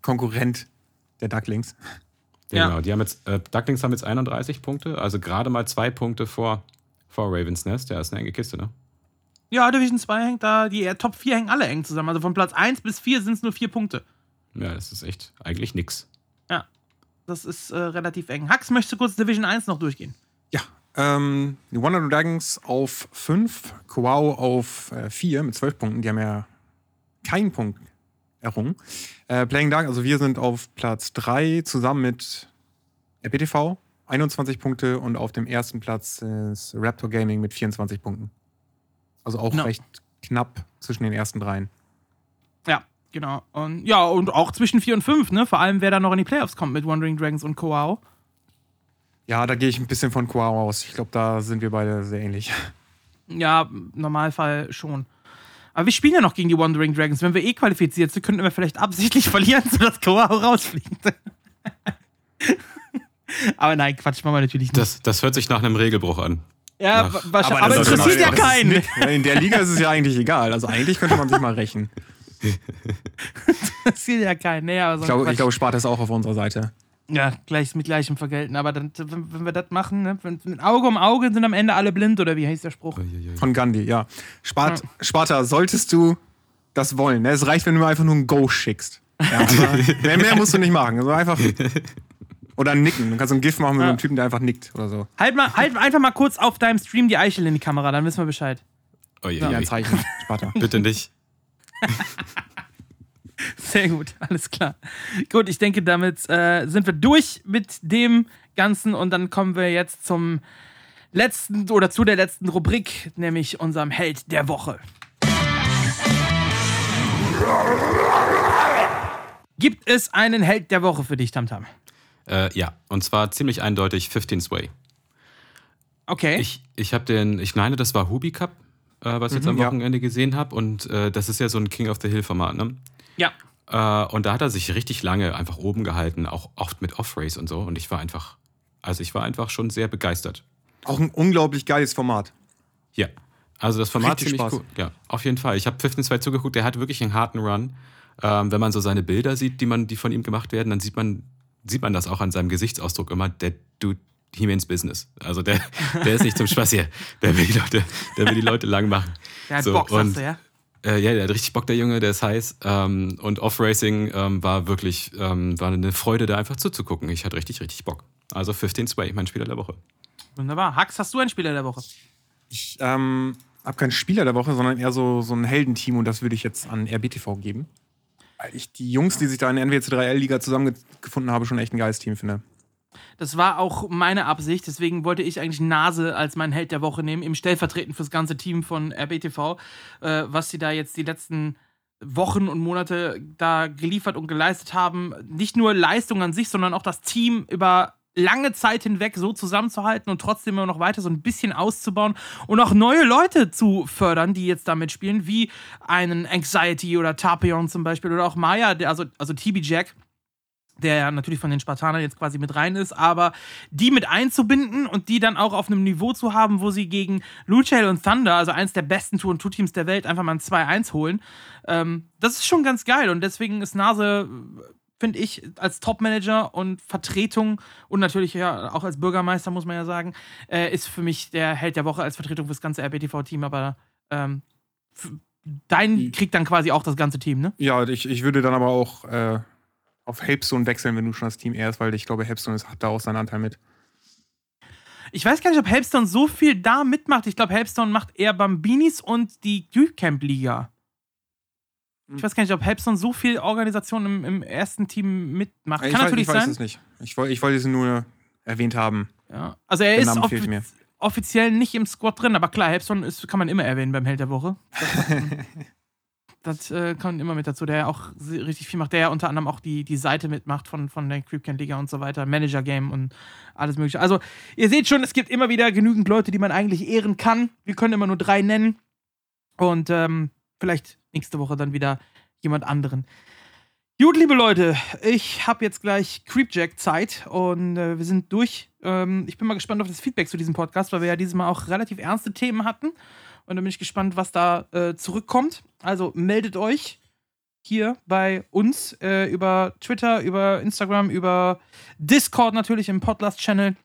Konkurrent der Ducklings. Ja. genau. Die haben jetzt, äh, Ducklings haben jetzt 31 Punkte, also gerade mal zwei Punkte vor, vor Ravens Nest. Ja, ist eine enge Kiste, ne? Ja, Division 2 hängt da, die Top 4 hängen alle eng zusammen. Also von Platz 1 bis 4 sind es nur 4 Punkte. Ja, das ist echt eigentlich nix. Ja. Das ist äh, relativ eng. Hax, möchtest du kurz Division 1 noch durchgehen? Ja, ähm, die Wonder Dragons auf 5, Kowau auf 4 mit 12 Punkten. Die haben ja keinen Punkt errungen. Äh, Playing Dark, also wir sind auf Platz 3 zusammen mit RPTV, 21 Punkte und auf dem ersten Platz ist Raptor Gaming mit 24 Punkten. Also auch No. recht knapp zwischen den ersten dreien. Ja, genau. Und ja, und auch zwischen 4 und 5, ne? Vor allem, wer da noch in die Playoffs kommt mit Wandering Dragons und Koao. Ja, da gehe ich ein bisschen von Kowau aus. Ich glaube, da sind wir beide sehr ähnlich. Ja, im Normalfall schon. Aber wir spielen ja noch gegen die Wandering Dragons. Wenn wir eh qualifiziert sind, könnten wir vielleicht absichtlich [LAUGHS] verlieren, sodass Koao rausfliegt. [LAUGHS] Aber nein, Quatsch, machen wir natürlich nicht. Das, das hört sich nach einem Regelbruch an. ja, nach- wa- wahrscheinlich. Aber, ist interessiert ja keinen. nicht- In der Liga ist es ja eigentlich egal. Also eigentlich könnte man sich mal rächen. [LAUGHS] interessiert ja keinen. Nee, aber so Ich glaube, glaube, Sparta ist auch auf unserer Seite. Ja, gleich mit gleichem Vergelten. Aber dann, wenn, wenn wir das machen, ne? wenn, mit Auge um Auge sind am Ende alle blind, oder wie heißt der Spruch? Von Gandhi, ja. Spart, Sparta, solltest du das wollen. Ne? Es reicht, wenn du mir einfach nur ein Go schickst. Ja, [LAUGHS] mehr, mehr musst du nicht machen. Also einfach. Oder nicken. Du kannst so ein GIF machen mit Ja. einem Typen, der einfach nickt oder so. Halt, mal, halt einfach mal kurz auf deinem Stream die Eichel in die Kamera, dann wissen wir Bescheid. Uiuiui. Ja, ein Zeichen. Sparta. Bitte nicht. [LAUGHS] [LAUGHS] Sehr gut, alles klar. Gut, ich denke, damit äh, sind wir durch mit dem Ganzen und dann kommen wir jetzt zum letzten oder zu der letzten Rubrik, nämlich unserem Held der Woche. Gibt es einen Held der Woche für dich, Tamtam? Äh, ja, und zwar ziemlich eindeutig 15 Sway. Okay. Ich, ich habe den, ich meine, das war Hubi Cup, äh, was ich jetzt am ja. Wochenende gesehen habe. Und äh, das ist ja so ein King of the Hill-Format, ne? Ja. Äh, und da hat er sich richtig lange einfach oben gehalten, auch oft mit Off-Race und so. Und ich war einfach, also ich war einfach schon sehr begeistert. Auch ein unglaublich geiles Format. Ja. Also das Format ziemlich Spaß. cool. Ja, auf jeden Fall. Ich habe 15 2 zugeguckt, der hat wirklich einen harten Run. Ähm, wenn man so seine Bilder sieht, die man, die von ihm gemacht werden, dann sieht man, sieht man das auch an seinem Gesichtsausdruck immer, der Dude, he means business. Also der, der ist nicht zum Spaß hier. Der will die Leute, der will die Leute lang machen. Der hat So, Bock, sagst und- du, ja? Äh, ja, der hat richtig Bock, der Junge, der ist heiß. Ähm, und Off-Racing ähm, war wirklich, ähm, war eine Freude, da einfach zuzugucken. Ich hatte richtig, richtig Bock. Also 15 Sway, mein Spieler der Woche. Wunderbar. Hax, hast du einen Spieler der Woche? Ich ähm, habe keinen Spieler der Woche, sondern eher so, so ein Heldenteam und das würde ich jetzt an RBTV geben. Weil ich die Jungs, die sich da in der NWC3L-Liga zusammengefunden haben, schon echt ein geiles Team finde. Das war auch meine Absicht, deswegen wollte ich eigentlich Nase als meinen Held der Woche nehmen, im Stellvertretend fürs ganze Team von RBTV, äh, was sie da jetzt die letzten Wochen und Monate da geliefert und geleistet haben. Nicht nur Leistung an sich, sondern auch das Team über lange Zeit hinweg so zusammenzuhalten und trotzdem immer noch weiter so ein bisschen auszubauen und auch neue Leute zu fördern, die jetzt damit spielen, wie einen Anxiety oder Tapion zum Beispiel oder auch Maya, also, also TB Jack der ja natürlich von den Spartanern jetzt quasi mit rein ist, aber die mit einzubinden und die dann auch auf einem Niveau zu haben, wo sie gegen Luchael und Thunder, also eins der besten Tour- und Two-Teams der Welt, einfach mal ein 2-1 holen, ähm, das ist schon ganz geil und deswegen ist Nase, finde ich, als Top-Manager und Vertretung und natürlich ja auch als Bürgermeister, muss man ja sagen, äh, ist für mich der Held der Woche als Vertretung fürs ganze RBTV-Team, aber ähm, dein kriegt dann quasi auch das ganze Team, ne? Ja, ich, ich würde dann aber auch äh, auf Helpstone wechseln, wenn du schon das Team eher ist, weil ich glaube, Helpstone ist, hat da auch seinen Anteil mit. Ich weiß gar nicht, ob Helpstone so viel da mitmacht. Ich glaube, Helpstone macht eher Bambinis und die Youth Camp Liga. Ich weiß gar nicht, ob Helpstone so viel Organisation im, im ersten Team mitmacht. ich Kann weiß, natürlich ich weiß sein. es nicht. Ich, woll- ich wollte es nur erwähnt haben. Ja. Also er Der ist, Name offi- fehlt mir. offiziell nicht im Squad drin, aber klar, Helpson ist, kann man immer erwähnen beim Held der Woche. [LAUGHS] Das, äh, kommt immer mit dazu, der ja auch richtig viel macht, der ja unter anderem auch die, die Seite mitmacht von, von der Creepcamp Liga und so weiter, Manager Game und alles mögliche. Also, ihr seht schon, es gibt immer wieder genügend Leute, die man eigentlich ehren kann. Wir können immer nur drei nennen. Und ähm, vielleicht nächste Woche dann wieder jemand anderen. Gut, liebe Leute, ich habe jetzt gleich Creepjack-Zeit und äh, wir sind durch. Ähm, ich bin mal gespannt auf das Feedback zu diesem Podcast, weil wir ja dieses Mal auch relativ ernste Themen hatten. Und dann bin ich gespannt, was da äh, zurückkommt. Also meldet euch hier bei uns äh, über Twitter, über Instagram, über Discord natürlich im Podcast-Channel.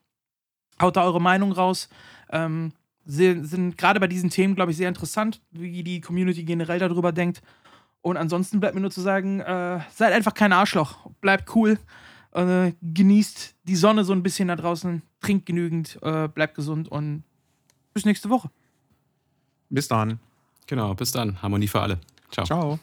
Haut da eure Meinung raus. Ähm, sind gerade bei diesen Themen, glaube ich, sehr interessant, wie die Community generell darüber denkt. Und ansonsten bleibt mir nur zu sagen, äh, seid einfach kein Arschloch. Bleibt cool. Äh, genießt die Sonne so ein bisschen da draußen. Trinkt genügend. Äh, bleibt gesund und bis nächste Woche. Bis dann. Genau, bis dann. Harmonie für alle. Ciao. Ciao.